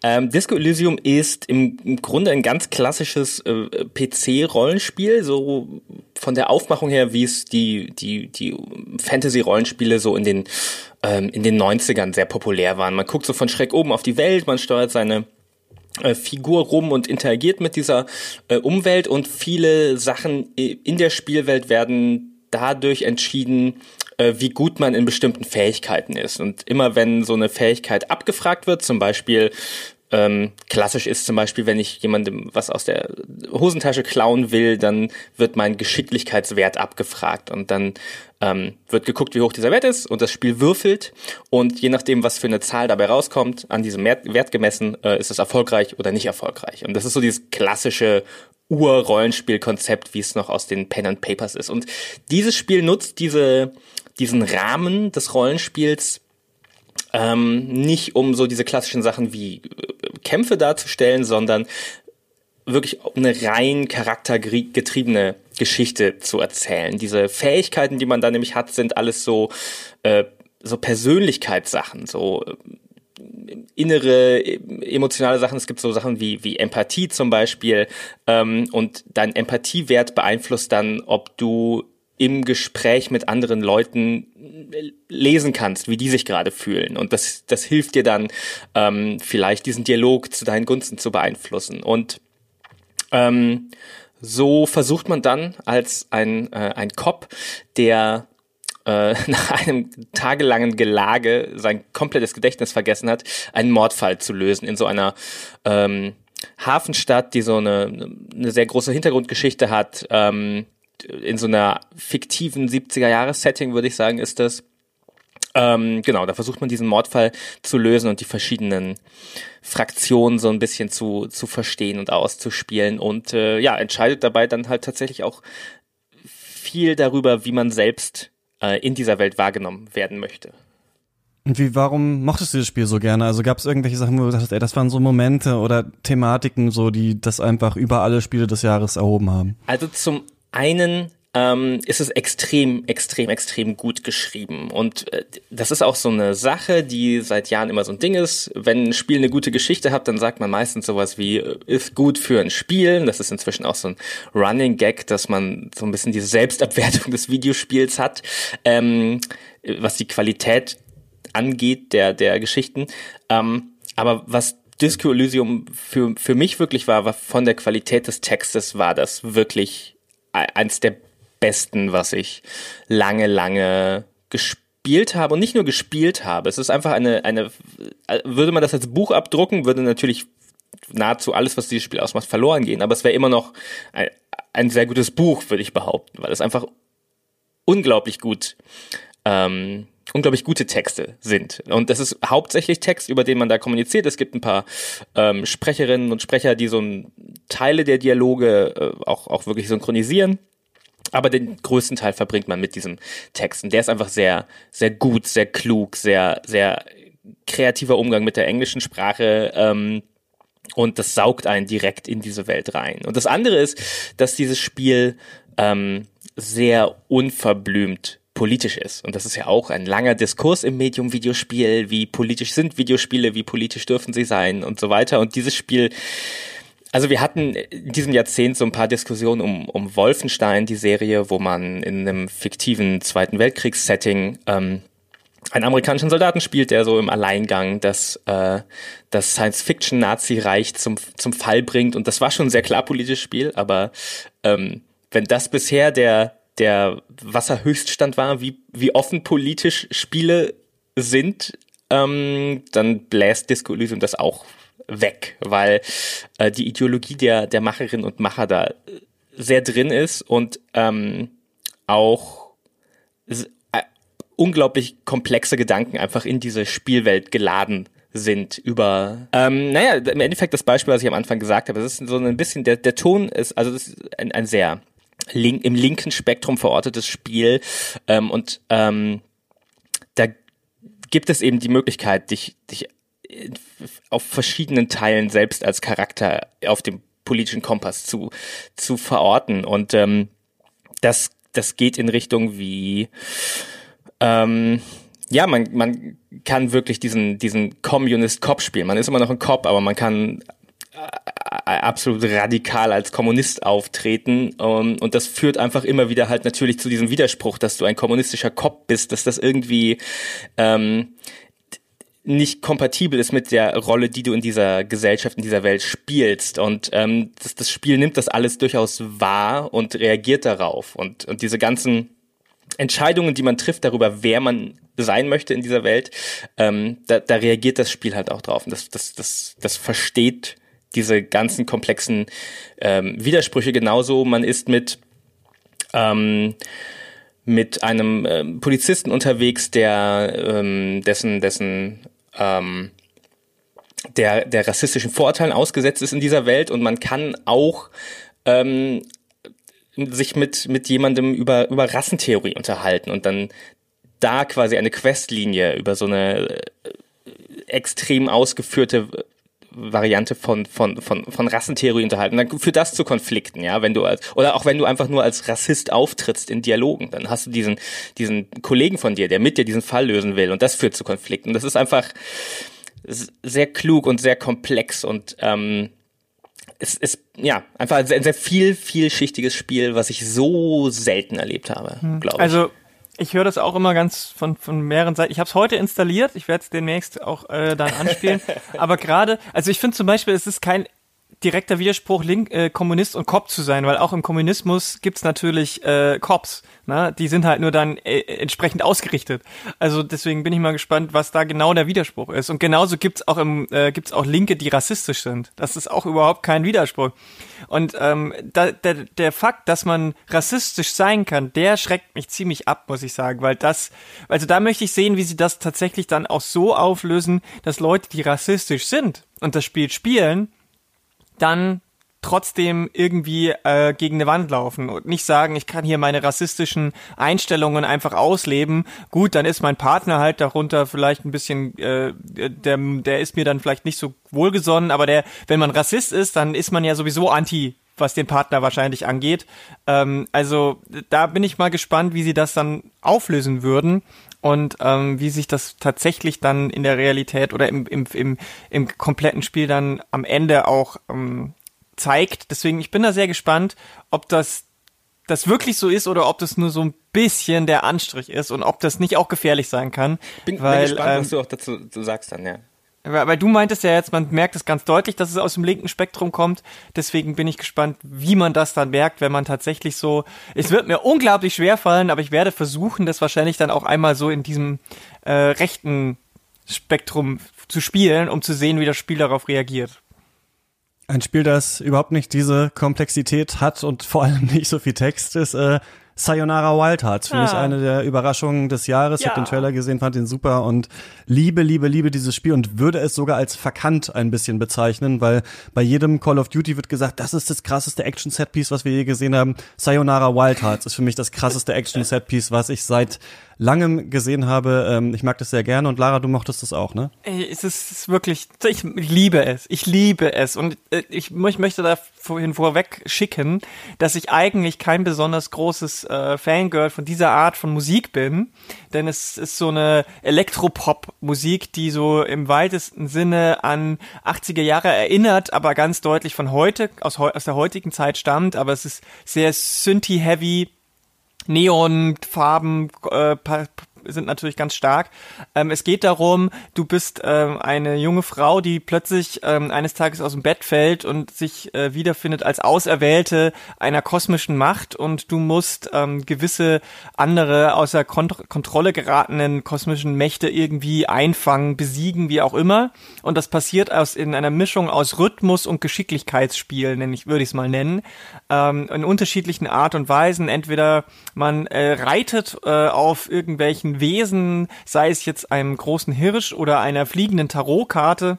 Ähm, Disco Elysium ist im, im Grunde ein ganz klassisches äh, PC-Rollenspiel, so von der Aufmachung her, wie es die, die, die Fantasy-Rollenspiele so in den, ähm, in den 90ern sehr populär waren. Man guckt so von schräg oben auf die Welt, man steuert seine Figur rum und interagiert mit dieser äh, Umwelt und viele Sachen in der Spielwelt werden dadurch entschieden, äh, wie gut man in bestimmten Fähigkeiten ist. Und immer wenn so eine Fähigkeit abgefragt wird, zum Beispiel ähm, klassisch ist zum Beispiel, wenn ich jemandem was aus der Hosentasche klauen will, dann wird mein Geschicklichkeitswert abgefragt und dann ähm, wird geguckt, wie hoch dieser Wert ist und das Spiel würfelt und je nachdem, was für eine Zahl dabei rauskommt, an diesem Wert gemessen, äh, ist es erfolgreich oder nicht erfolgreich. Und das ist so dieses klassische Ur-Rollenspielkonzept, wie es noch aus den Pen and Papers ist. Und dieses Spiel nutzt diese, diesen Rahmen des Rollenspiels ähm, nicht um so diese klassischen Sachen wie äh, Kämpfe darzustellen, sondern wirklich eine rein charaktergetriebene Geschichte zu erzählen. Diese Fähigkeiten, die man da nämlich hat, sind alles so äh, so Persönlichkeitssachen, so äh, innere emotionale Sachen. Es gibt so Sachen wie wie Empathie zum Beispiel ähm, und dein Empathiewert beeinflusst dann, ob du im Gespräch mit anderen Leuten lesen kannst, wie die sich gerade fühlen. Und das, das hilft dir dann, ähm, vielleicht diesen Dialog zu deinen Gunsten zu beeinflussen. Und ähm, so versucht man dann als ein, äh, ein Cop, der äh, nach einem tagelangen Gelage sein komplettes Gedächtnis vergessen hat, einen Mordfall zu lösen in so einer ähm, Hafenstadt, die so eine, eine sehr große Hintergrundgeschichte hat. Ähm, in so einer fiktiven 70er-Jahres-Setting, würde ich sagen, ist das. Ähm, genau, da versucht man diesen Mordfall zu lösen und die verschiedenen Fraktionen so ein bisschen zu, zu verstehen und auszuspielen und äh, ja, entscheidet dabei dann halt tatsächlich auch viel darüber, wie man selbst äh, in dieser Welt wahrgenommen werden möchte. Und wie, warum mochtest du das Spiel so gerne? Also gab es irgendwelche Sachen, wo du sagst, ey, das waren so Momente oder Thematiken, so die das einfach über alle Spiele des Jahres erhoben haben? Also zum einen ähm, ist es extrem, extrem, extrem gut geschrieben. Und äh, das ist auch so eine Sache, die seit Jahren immer so ein Ding ist. Wenn ein Spiel eine gute Geschichte hat, dann sagt man meistens sowas wie, äh, ist gut für ein Spiel. Das ist inzwischen auch so ein Running Gag, dass man so ein bisschen diese Selbstabwertung des Videospiels hat, ähm, was die Qualität angeht der, der Geschichten. Ähm, aber was Disco Elysium für, für mich wirklich war, war von der Qualität des Textes war das wirklich eins der besten, was ich lange, lange gespielt habe und nicht nur gespielt habe. Es ist einfach eine, eine, würde man das als Buch abdrucken, würde natürlich nahezu alles, was dieses Spiel ausmacht, verloren gehen. Aber es wäre immer noch ein, ein, sehr gutes Buch, würde ich behaupten, weil es einfach unglaublich gut, ähm, unglaublich gute Texte sind. Und das ist hauptsächlich Text, über den man da kommuniziert. Es gibt ein paar ähm, Sprecherinnen und Sprecher, die so ein, Teile der Dialoge äh, auch, auch wirklich synchronisieren. Aber den größten Teil verbringt man mit diesem Text. Und der ist einfach sehr, sehr gut, sehr klug, sehr, sehr kreativer Umgang mit der englischen Sprache. Ähm, und das saugt einen direkt in diese Welt rein. Und das andere ist, dass dieses Spiel ähm, sehr unverblümt politisch ist. Und das ist ja auch ein langer Diskurs im Medium Videospiel. Wie politisch sind Videospiele? Wie politisch dürfen sie sein? Und so weiter. Und dieses Spiel also wir hatten in diesem Jahrzehnt so ein paar Diskussionen um, um Wolfenstein, die Serie, wo man in einem fiktiven Zweiten Weltkriegssetting ähm, einen amerikanischen Soldaten spielt, der so im Alleingang das, äh, das Science-Fiction-Nazi-Reich zum, zum Fall bringt. Und das war schon ein sehr klar politisches Spiel, aber ähm, wenn das bisher der, der Wasserhöchststand war, wie, wie offen politisch Spiele sind, ähm, dann bläst Disco Elysium das auch weg, weil äh, die Ideologie der, der Macherinnen und Macher da sehr drin ist und ähm, auch unglaublich komplexe Gedanken einfach in diese Spielwelt geladen sind über ähm, naja im Endeffekt das Beispiel was ich am Anfang gesagt habe es ist so ein bisschen der der Ton ist also das ist ein, ein sehr link, im linken Spektrum verortetes Spiel ähm, und ähm, da gibt es eben die Möglichkeit dich dich auf verschiedenen Teilen selbst als Charakter auf dem politischen Kompass zu zu verorten und ähm, das das geht in Richtung wie ähm, ja, man, man kann wirklich diesen, diesen Communist-Cop spielen. Man ist immer noch ein Cop, aber man kann äh, absolut radikal als Kommunist auftreten um, und das führt einfach immer wieder halt natürlich zu diesem Widerspruch, dass du ein kommunistischer Cop bist, dass das irgendwie ähm, nicht kompatibel ist mit der Rolle, die du in dieser Gesellschaft, in dieser Welt spielst. Und ähm, das, das Spiel nimmt das alles durchaus wahr und reagiert darauf. Und, und diese ganzen Entscheidungen, die man trifft darüber, wer man sein möchte in dieser Welt, ähm, da, da reagiert das Spiel halt auch drauf. Und das, das, das, das versteht diese ganzen komplexen ähm, Widersprüche genauso. Man ist mit ähm, mit einem ähm, Polizisten unterwegs, der ähm, dessen dessen ähm, der der rassistischen Vorurteilen ausgesetzt ist in dieser Welt. Und man kann auch ähm, sich mit, mit jemandem über, über Rassentheorie unterhalten und dann da quasi eine Questlinie über so eine äh, extrem ausgeführte Variante von, von, von, von Rassentheorie unterhalten. Dann führt das zu Konflikten, ja, wenn du als, oder auch wenn du einfach nur als Rassist auftrittst in Dialogen, dann hast du diesen, diesen Kollegen von dir, der mit dir diesen Fall lösen will und das führt zu Konflikten. Das ist einfach sehr klug und sehr komplex und ähm, es ist ja einfach ein sehr, sehr viel, vielschichtiges Spiel, was ich so selten erlebt habe, hm. glaube ich. Also ich höre das auch immer ganz von, von mehreren Seiten. Ich habe es heute installiert, ich werde es demnächst auch äh, dann anspielen. Aber gerade, also ich finde zum Beispiel, es ist kein direkter Widerspruch, Link, äh, Kommunist und Cop zu sein, weil auch im Kommunismus gibt's natürlich äh, Cops, ne? die sind halt nur dann äh, entsprechend ausgerichtet. Also deswegen bin ich mal gespannt, was da genau der Widerspruch ist. Und genauso gibt's auch äh, auch Linke, die rassistisch sind. Das ist auch überhaupt kein Widerspruch. Und ähm, da, der, der Fakt, dass man rassistisch sein kann, der schreckt mich ziemlich ab, muss ich sagen, weil das, also da möchte ich sehen, wie sie das tatsächlich dann auch so auflösen, dass Leute, die rassistisch sind und das Spiel spielen, dann trotzdem irgendwie äh, gegen eine Wand laufen und nicht sagen, ich kann hier meine rassistischen Einstellungen einfach ausleben. Gut, dann ist mein Partner halt darunter vielleicht ein bisschen, äh, der, der ist mir dann vielleicht nicht so wohlgesonnen, aber der, wenn man Rassist ist, dann ist man ja sowieso anti was den Partner wahrscheinlich angeht. Ähm, also da bin ich mal gespannt, wie sie das dann auflösen würden und ähm, wie sich das tatsächlich dann in der Realität oder im, im, im, im kompletten Spiel dann am Ende auch ähm, zeigt. Deswegen, ich bin da sehr gespannt, ob das das wirklich so ist oder ob das nur so ein bisschen der Anstrich ist und ob das nicht auch gefährlich sein kann. Bin, weil, bin gespannt, ähm, was du auch dazu du sagst dann, ja. Weil du meintest ja jetzt, man merkt es ganz deutlich, dass es aus dem linken Spektrum kommt. Deswegen bin ich gespannt, wie man das dann merkt, wenn man tatsächlich so. Es wird mir unglaublich schwer fallen, aber ich werde versuchen, das wahrscheinlich dann auch einmal so in diesem äh, rechten Spektrum zu spielen, um zu sehen, wie das Spiel darauf reagiert. Ein Spiel, das überhaupt nicht diese Komplexität hat und vor allem nicht so viel Text ist, äh, Sayonara Wild Hearts. Für ja. mich eine der Überraschungen des Jahres. Ja. Ich habe den Trailer gesehen, fand ihn super und liebe, liebe, liebe dieses Spiel und würde es sogar als verkannt ein bisschen bezeichnen, weil bei jedem Call of Duty wird gesagt, das ist das krasseste Action-Setpiece, was wir je gesehen haben. Sayonara Wild Hearts ist für mich das krasseste Action-Setpiece, was ich seit langem gesehen habe. Ähm, ich mag das sehr gerne und Lara, du mochtest das auch, ne? Ey, es ist, wirklich, ich liebe es, ich liebe es und äh, ich, ich möchte da vorhin vorweg schicken, dass ich eigentlich kein besonders großes äh, Fangirl von dieser Art von Musik bin, denn es ist so eine Elektropop-Musik, die so im weitesten Sinne an 80er Jahre erinnert, aber ganz deutlich von heute, aus, aus der heutigen Zeit stammt, aber es ist sehr Synthi-heavy, Neonfarben, äh, sind natürlich ganz stark. Ähm, es geht darum, du bist ähm, eine junge Frau, die plötzlich ähm, eines Tages aus dem Bett fällt und sich äh, wiederfindet als Auserwählte einer kosmischen Macht und du musst ähm, gewisse andere außer Kont Kontrolle geratenen kosmischen Mächte irgendwie einfangen, besiegen, wie auch immer. Und das passiert aus in einer Mischung aus Rhythmus und Geschicklichkeitsspiel, ich, würde ich es mal nennen, ähm, in unterschiedlichen Art und Weisen. Entweder man äh, reitet äh, auf irgendwelchen Wesen, sei es jetzt einem großen Hirsch oder einer fliegenden Tarotkarte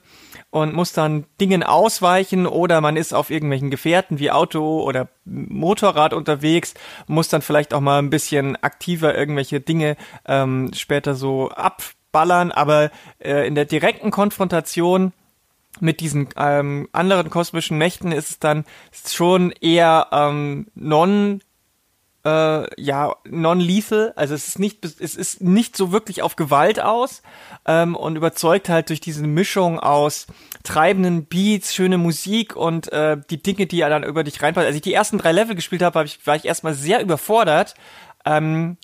und muss dann Dingen ausweichen oder man ist auf irgendwelchen Gefährten wie Auto oder Motorrad unterwegs, muss dann vielleicht auch mal ein bisschen aktiver irgendwelche Dinge ähm, später so abballern, aber äh, in der direkten Konfrontation mit diesen ähm, anderen kosmischen Mächten ist es dann schon eher ähm, non äh, ja non-lethal, also es ist nicht es ist nicht so wirklich auf Gewalt aus ähm, und überzeugt halt durch diese Mischung aus treibenden Beats, schöne Musik und äh, die Dinge, die er dann über dich reinpasst. Als ich die ersten drei Level gespielt habe, hab ich, war ich erstmal sehr überfordert. Ähm,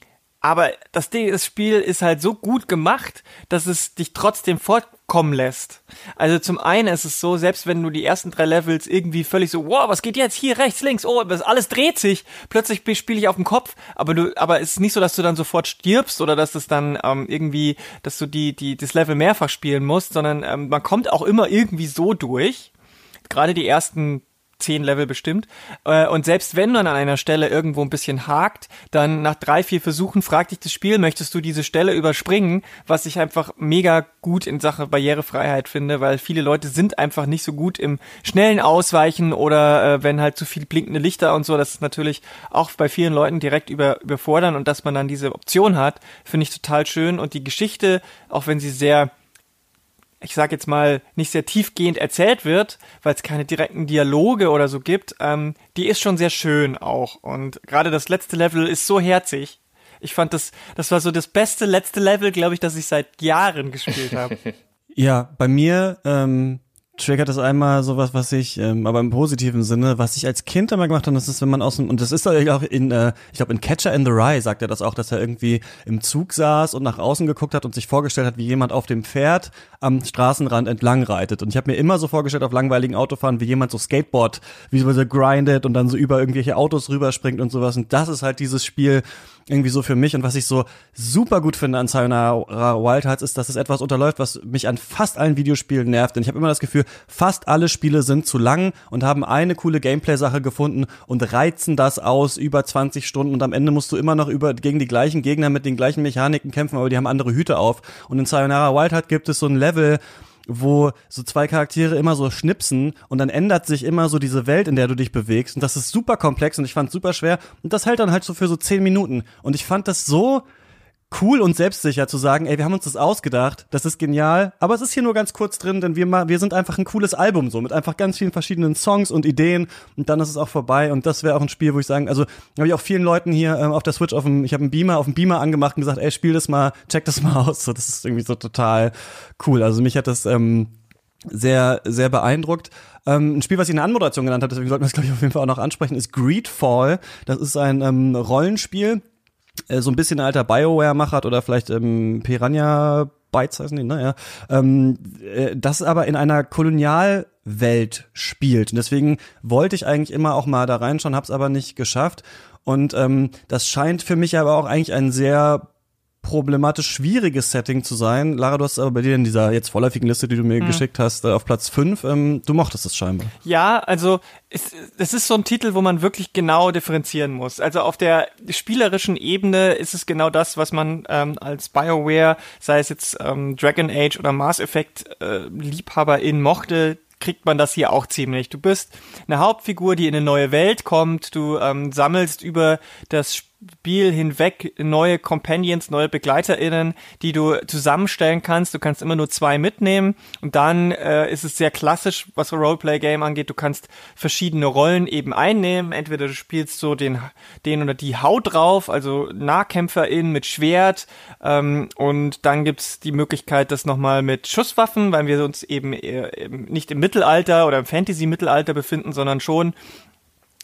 aber das Ding, das Spiel ist halt so gut gemacht, dass es dich trotzdem fortkommen lässt. Also zum einen ist es so, selbst wenn du die ersten drei Levels irgendwie völlig so, wow, was geht jetzt hier rechts, links, oh, das alles dreht sich. Plötzlich spiele ich auf dem Kopf, aber du, aber es ist nicht so, dass du dann sofort stirbst oder dass es dann ähm, irgendwie, dass du die, die, das Level mehrfach spielen musst, sondern ähm, man kommt auch immer irgendwie so durch. Gerade die ersten zehn Level bestimmt. Äh, und selbst wenn man an einer Stelle irgendwo ein bisschen hakt, dann nach drei, vier Versuchen fragt dich das Spiel, möchtest du diese Stelle überspringen, was ich einfach mega gut in Sache Barrierefreiheit finde, weil viele Leute sind einfach nicht so gut im schnellen Ausweichen oder äh, wenn halt zu viel blinkende Lichter und so, das ist natürlich auch bei vielen Leuten direkt über, überfordern. Und dass man dann diese Option hat, finde ich total schön. Und die Geschichte, auch wenn sie sehr ich sage jetzt mal, nicht sehr tiefgehend erzählt wird, weil es keine direkten Dialoge oder so gibt, ähm, die ist schon sehr schön auch. Und gerade das letzte Level ist so herzig. Ich fand das, das war so das beste letzte Level, glaube ich, das ich seit Jahren gespielt habe. ja, bei mir ähm, triggert das einmal sowas, was ich, ähm, aber im positiven Sinne, was ich als Kind immer gemacht habe, das ist, wenn man aus dem, und das ist auch in, äh, ich glaube in Catcher in the Rye sagt er das auch, dass er irgendwie im Zug saß und nach außen geguckt hat und sich vorgestellt hat, wie jemand auf dem Pferd am Straßenrand entlang reitet. Und ich habe mir immer so vorgestellt auf langweiligen Autofahren, wie jemand so Skateboard, wie so grindet und dann so über irgendwelche Autos rüberspringt und sowas. Und das ist halt dieses Spiel, irgendwie so für mich. Und was ich so super gut finde an Sayonara Wild Hearts ist, dass es etwas unterläuft, was mich an fast allen Videospielen nervt. Denn ich habe immer das Gefühl, fast alle Spiele sind zu lang und haben eine coole Gameplay-Sache gefunden und reizen das aus über 20 Stunden und am Ende musst du immer noch über gegen die gleichen Gegner mit den gleichen Mechaniken kämpfen, aber die haben andere Hüte auf. Und in Sayonara Wild Heart gibt es so ein Level, wo so zwei Charaktere immer so schnipsen und dann ändert sich immer so diese Welt, in der du dich bewegst. Und das ist super komplex und ich fand super schwer. Und das hält dann halt so für so zehn Minuten. Und ich fand das so cool und selbstsicher zu sagen, ey, wir haben uns das ausgedacht, das ist genial, aber es ist hier nur ganz kurz drin, denn wir, wir sind einfach ein cooles Album so, mit einfach ganz vielen verschiedenen Songs und Ideen und dann ist es auch vorbei und das wäre auch ein Spiel, wo ich sagen, also habe ich auch vielen Leuten hier ähm, auf der Switch auf dem, ich habe einen Beamer, auf dem Beamer angemacht und gesagt, ey, spiel das mal, check das mal aus, so, das ist irgendwie so total cool, also mich hat das, ähm, sehr, sehr beeindruckt. Ähm, ein Spiel, was ich in der Anmoderation genannt habe, deswegen sollten wir es, glaube ich, auf jeden Fall auch noch ansprechen, ist Greedfall. Das ist ein ähm, Rollenspiel, so ein bisschen alter Bioware-Macher oder vielleicht ähm, Piranha Bytes heißen die, ne? Ja. Ähm, äh, das aber in einer Kolonialwelt spielt. Und deswegen wollte ich eigentlich immer auch mal da reinschauen, hab's aber nicht geschafft. Und ähm, das scheint für mich aber auch eigentlich ein sehr problematisch schwieriges Setting zu sein. Lara, du hast aber bei dir in dieser jetzt vorläufigen Liste, die du mir hm. geschickt hast, äh, auf Platz 5, ähm, du mochtest es scheinbar. Ja, also es, es ist so ein Titel, wo man wirklich genau differenzieren muss. Also auf der spielerischen Ebene ist es genau das, was man ähm, als BioWare, sei es jetzt ähm, Dragon Age oder Mass Effect äh, Liebhaberin mochte, kriegt man das hier auch ziemlich. Du bist eine Hauptfigur, die in eine neue Welt kommt, du ähm, sammelst über das Spiel hinweg neue Companions, neue BegleiterInnen, die du zusammenstellen kannst. Du kannst immer nur zwei mitnehmen und dann äh, ist es sehr klassisch, was Roleplay-Game angeht. Du kannst verschiedene Rollen eben einnehmen. Entweder du spielst so den, den oder die Haut drauf, also NahkämpferInnen mit Schwert ähm, und dann gibt's die Möglichkeit, das nochmal mit Schusswaffen, weil wir uns eben nicht im Mittelalter oder im Fantasy-Mittelalter befinden, sondern schon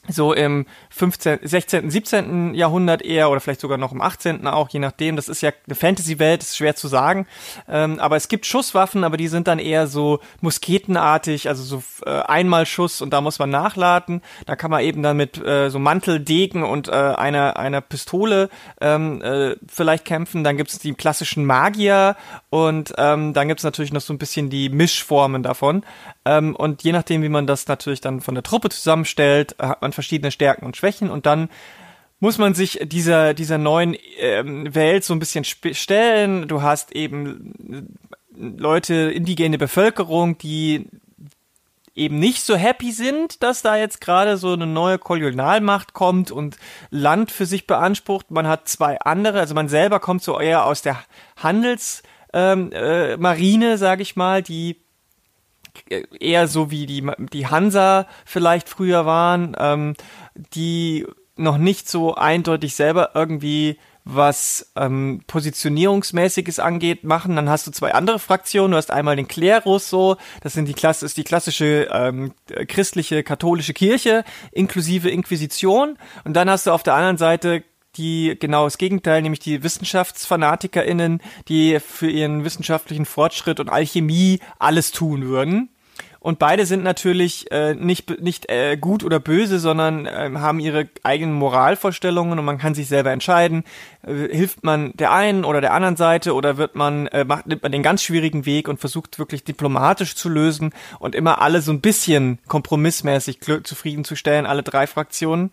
so im 15., 16., 17. Jahrhundert eher oder vielleicht sogar noch im 18. auch, je nachdem. Das ist ja eine Fantasy-Welt, ist schwer zu sagen. Ähm, aber es gibt Schusswaffen, aber die sind dann eher so musketenartig, also so äh, Einmalschuss und da muss man nachladen. Da kann man eben dann mit äh, so Mantel, Degen und äh, einer, einer Pistole ähm, äh, vielleicht kämpfen. Dann gibt's die klassischen Magier und ähm, dann gibt's natürlich noch so ein bisschen die Mischformen davon. Ähm, und je nachdem, wie man das natürlich dann von der Truppe zusammenstellt, hat man verschiedene Stärken und Schwächen und dann muss man sich dieser, dieser neuen ähm, Welt so ein bisschen stellen. Du hast eben Leute, indigene Bevölkerung, die eben nicht so happy sind, dass da jetzt gerade so eine neue Kolonialmacht kommt und Land für sich beansprucht. Man hat zwei andere, also man selber kommt so eher aus der Handelsmarine, ähm, äh, Marine, sag ich mal, die eher so wie die, die Hansa vielleicht früher waren, ähm, die noch nicht so eindeutig selber irgendwie was ähm, Positionierungsmäßiges angeht, machen. Dann hast du zwei andere Fraktionen. Du hast einmal den Klerus so, das sind die Klasse, ist die klassische ähm, christliche katholische Kirche inklusive Inquisition. Und dann hast du auf der anderen Seite die genau das Gegenteil, nämlich die WissenschaftsfanatikerInnen, die für ihren wissenschaftlichen Fortschritt und Alchemie alles tun würden. Und beide sind natürlich äh, nicht, nicht äh, gut oder böse, sondern äh, haben ihre eigenen Moralvorstellungen und man kann sich selber entscheiden, äh, hilft man der einen oder der anderen Seite oder wird man, äh, macht, nimmt man den ganz schwierigen Weg und versucht wirklich diplomatisch zu lösen und immer alle so ein bisschen kompromissmäßig zufriedenzustellen, alle drei Fraktionen.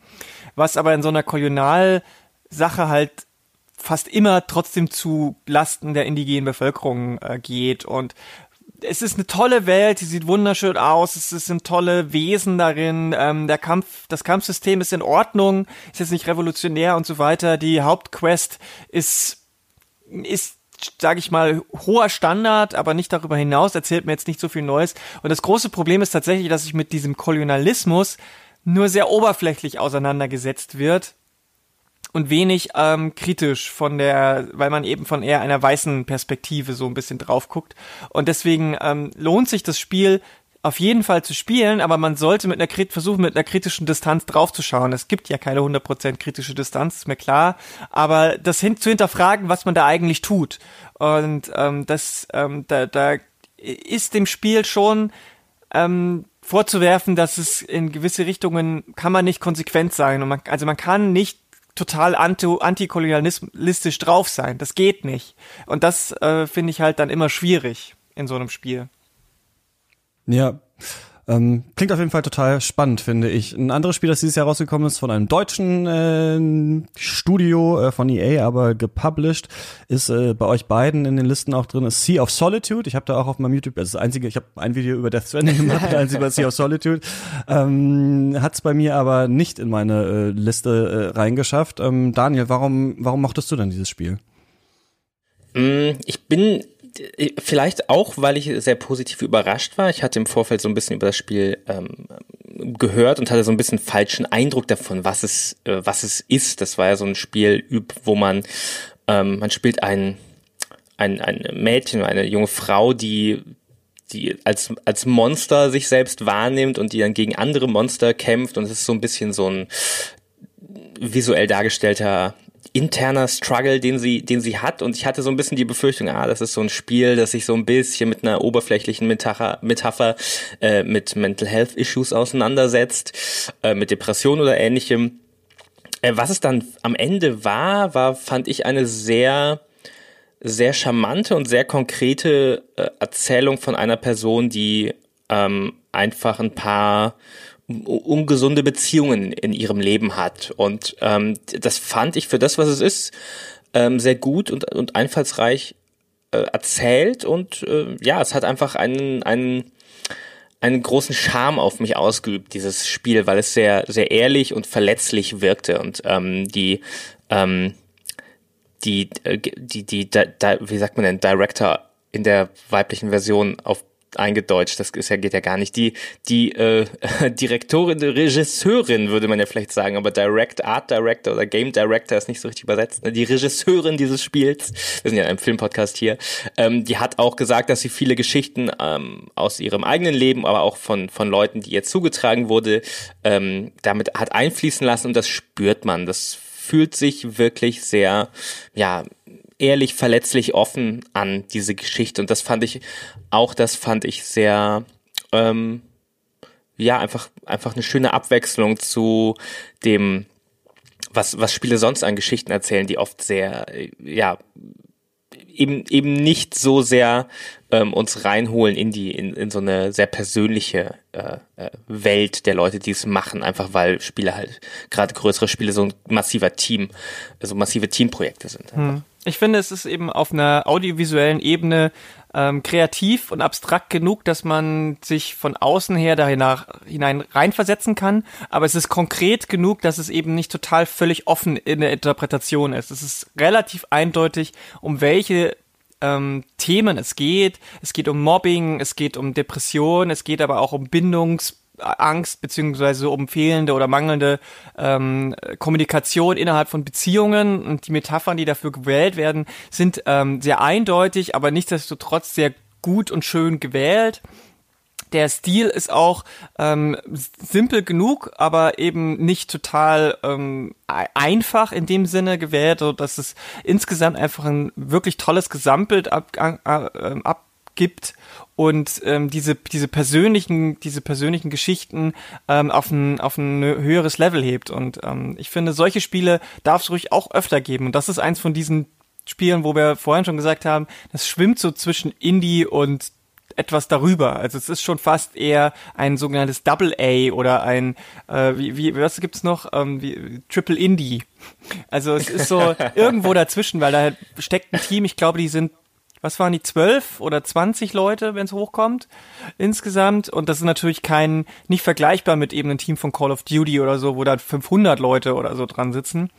Was aber in so einer Kolonial- Sache halt fast immer trotzdem zu Lasten der indigenen Bevölkerung äh, geht und es ist eine tolle Welt, die sieht wunderschön aus, es sind tolle Wesen darin, ähm, der Kampf, das Kampfsystem ist in Ordnung, ist jetzt nicht revolutionär und so weiter. Die Hauptquest ist, ist, sage ich mal, hoher Standard, aber nicht darüber hinaus, erzählt mir jetzt nicht so viel Neues. Und das große Problem ist tatsächlich, dass ich mit diesem Kolonialismus nur sehr oberflächlich auseinandergesetzt wird und wenig ähm, kritisch von der, weil man eben von eher einer weißen Perspektive so ein bisschen drauf guckt. Und deswegen ähm, lohnt sich das Spiel auf jeden Fall zu spielen, aber man sollte mit einer versuchen, mit einer kritischen Distanz draufzuschauen. Es gibt ja keine 100% kritische Distanz, ist mir klar, aber das hin zu hinterfragen, was man da eigentlich tut. Und ähm, das, ähm, da, da ist dem Spiel schon ähm, vorzuwerfen, dass es in gewisse Richtungen kann man nicht konsequent sein. Und man, also man kann nicht total antikolonialistisch drauf sein. Das geht nicht. Und das äh, finde ich halt dann immer schwierig in so einem Spiel. Ja. Ähm, klingt auf jeden Fall total spannend, finde ich. Ein anderes Spiel, das dieses Jahr rausgekommen ist, von einem deutschen äh, Studio äh, von EA, aber gepublished, ist äh, bei euch beiden in den Listen auch drin, ist Sea of Solitude. Ich habe da auch auf meinem YouTube, also das einzige, ich habe ein Video über Death Stranding gemacht, eins über Sea of Solitude. Ähm, Hat es bei mir aber nicht in meine äh, Liste äh, reingeschafft. Ähm, Daniel, warum, warum mochtest du denn dieses Spiel? Mm, ich bin vielleicht auch, weil ich sehr positiv überrascht war. Ich hatte im Vorfeld so ein bisschen über das Spiel ähm, gehört und hatte so ein bisschen falschen Eindruck davon, was es, äh, was es ist. Das war ja so ein Spiel, wo man, ähm, man spielt ein, ein, ein Mädchen, eine junge Frau, die die als, als Monster sich selbst wahrnimmt und die dann gegen andere Monster kämpft und es ist so ein bisschen so ein visuell dargestellter interner Struggle, den sie, den sie hat. Und ich hatte so ein bisschen die Befürchtung, ah, das ist so ein Spiel, das sich so ein bisschen mit einer oberflächlichen Metapher, Metapher äh, mit Mental Health Issues auseinandersetzt, äh, mit Depression oder ähnlichem. Äh, was es dann am Ende war, war, fand ich eine sehr, sehr charmante und sehr konkrete äh, Erzählung von einer Person, die ähm, einfach ein paar ungesunde Beziehungen in ihrem Leben hat. Und ähm, das fand ich für das, was es ist, ähm, sehr gut und, und einfallsreich äh, erzählt. Und äh, ja, es hat einfach einen, einen, einen großen Charme auf mich ausgeübt, dieses Spiel, weil es sehr, sehr ehrlich und verletzlich wirkte. Und ähm, die ähm, die, äh, die, die, die, wie sagt man denn, Director in der weiblichen Version auf eingedeutscht, das ist ja, geht ja gar nicht. Die, die äh, Direktorin, Regisseurin würde man ja vielleicht sagen, aber Direct, Art Director oder Game Director ist nicht so richtig übersetzt. Ne? Die Regisseurin dieses Spiels, wir sind ja in einem Filmpodcast hier, ähm, die hat auch gesagt, dass sie viele Geschichten ähm, aus ihrem eigenen Leben, aber auch von, von Leuten, die ihr zugetragen wurde, ähm, damit hat einfließen lassen und das spürt man. Das fühlt sich wirklich sehr, ja, ehrlich, verletzlich, offen an, diese Geschichte. Und das fand ich, auch das fand ich sehr, ähm, ja, einfach, einfach eine schöne Abwechslung zu dem, was, was Spiele sonst an Geschichten erzählen, die oft sehr, ja, eben, eben nicht so sehr ähm, uns reinholen in die, in, in so eine sehr persönliche äh, äh, Welt der Leute, die es machen, einfach weil Spiele halt, gerade größere Spiele so ein massiver Team, so massive Teamprojekte sind. Hm. Ich finde, es ist eben auf einer audiovisuellen Ebene ähm, kreativ und abstrakt genug, dass man sich von außen her da hinein reinversetzen kann. Aber es ist konkret genug, dass es eben nicht total völlig offen in der Interpretation ist. Es ist relativ eindeutig, um welche ähm, Themen es geht. Es geht um Mobbing, es geht um Depression, es geht aber auch um Bindungs Angst beziehungsweise um fehlende oder mangelnde ähm, Kommunikation innerhalb von Beziehungen und die Metaphern, die dafür gewählt werden, sind ähm, sehr eindeutig, aber nichtsdestotrotz sehr gut und schön gewählt. Der Stil ist auch ähm, simpel genug, aber eben nicht total ähm, einfach in dem Sinne gewählt, so dass es insgesamt einfach ein wirklich tolles Gesamtbild ab, äh, abgibt und ähm, diese diese persönlichen diese persönlichen Geschichten ähm, auf ein auf ein höheres Level hebt und ähm, ich finde solche Spiele darf es ruhig auch öfter geben und das ist eins von diesen Spielen, wo wir vorhin schon gesagt haben, das schwimmt so zwischen Indie und etwas darüber. Also es ist schon fast eher ein sogenanntes Double A oder ein äh, wie, wie was gibt's noch ähm, wie, Triple Indie. Also es ist so irgendwo dazwischen, weil da steckt ein Team. Ich glaube, die sind was waren die, zwölf oder zwanzig Leute, wenn es hochkommt, insgesamt. Und das ist natürlich kein, nicht vergleichbar mit eben einem Team von Call of Duty oder so, wo da 500 Leute oder so dran sitzen.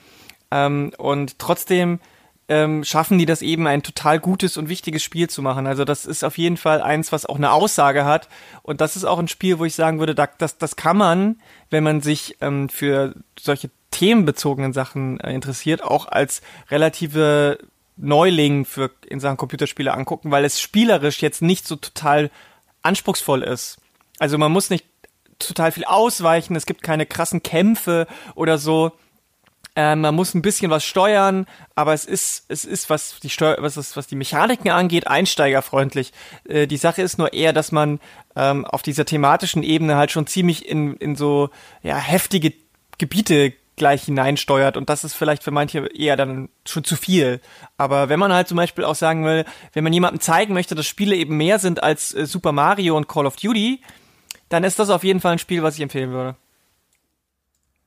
Ähm, und trotzdem ähm, schaffen die das eben ein total gutes und wichtiges Spiel zu machen. Also das ist auf jeden Fall eins, was auch eine Aussage hat. Und das ist auch ein Spiel, wo ich sagen würde, das, das kann man, wenn man sich ähm, für solche themenbezogenen Sachen äh, interessiert, auch als relative Neuling für in Sachen Computerspiele angucken, weil es spielerisch jetzt nicht so total anspruchsvoll ist. Also man muss nicht total viel ausweichen, es gibt keine krassen Kämpfe oder so. Äh, man muss ein bisschen was steuern, aber es ist, es ist, was die Steuer, was, ist, was die Mechaniken angeht, einsteigerfreundlich. Äh, die Sache ist nur eher, dass man ähm, auf dieser thematischen Ebene halt schon ziemlich in, in so ja, heftige Gebiete gleich hineinsteuert und das ist vielleicht für manche eher dann schon zu viel. Aber wenn man halt zum Beispiel auch sagen will, wenn man jemandem zeigen möchte, dass Spiele eben mehr sind als äh, Super Mario und Call of Duty, dann ist das auf jeden Fall ein Spiel, was ich empfehlen würde.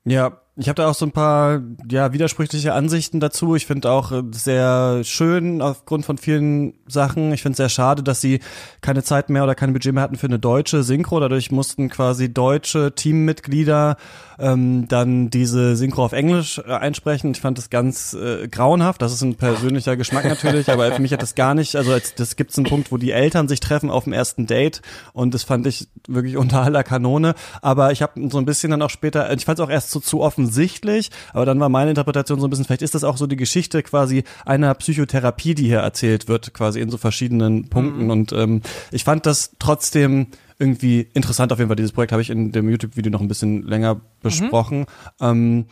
Ja, ich habe da auch so ein paar ja widersprüchliche Ansichten dazu. Ich finde auch äh, sehr schön aufgrund von vielen Sachen. Ich finde es sehr schade, dass sie keine Zeit mehr oder kein Budget mehr hatten für eine deutsche Synchro. Dadurch mussten quasi deutsche Teammitglieder ähm, dann diese Synchro auf Englisch äh, einsprechen. Ich fand das ganz äh, grauenhaft. Das ist ein persönlicher Geschmack natürlich, aber für mich hat das gar nicht, also als, das gibt's einen Punkt, wo die Eltern sich treffen auf dem ersten Date und das fand ich wirklich unter aller Kanone. Aber ich habe so ein bisschen dann auch später, ich fand es auch erst so zu offensichtlich, aber dann war meine Interpretation so ein bisschen, vielleicht ist das auch so die Geschichte quasi einer Psychotherapie, die hier erzählt wird, quasi in so verschiedenen Punkten. Mhm. Und ähm, ich fand das trotzdem irgendwie interessant auf jeden Fall. Dieses Projekt habe ich in dem YouTube-Video noch ein bisschen länger besprochen. Mhm. Ähm,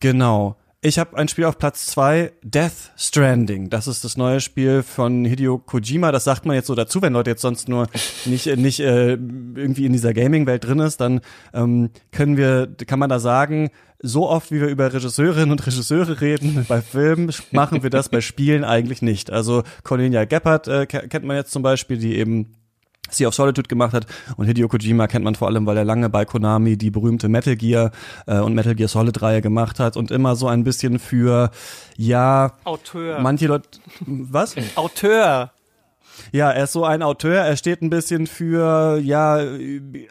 genau. Ich habe ein Spiel auf Platz zwei, Death Stranding. Das ist das neue Spiel von Hideo Kojima. Das sagt man jetzt so dazu, wenn Leute jetzt sonst nur nicht nicht äh, irgendwie in dieser Gaming-Welt drin ist, dann ähm, können wir, kann man da sagen, so oft wie wir über Regisseurinnen und Regisseure reden bei Filmen, machen wir das bei Spielen eigentlich nicht. Also Cornelia Geppert äh, kennt man jetzt zum Beispiel, die eben Sea of Solitude gemacht hat. Und Hideo Kojima kennt man vor allem, weil er lange bei Konami die berühmte Metal Gear äh, und Metal Gear Solid Reihe gemacht hat und immer so ein bisschen für ja Auteur. manche Leute was? Auteur Ja, er ist so ein Auteur, er steht ein bisschen für, ja,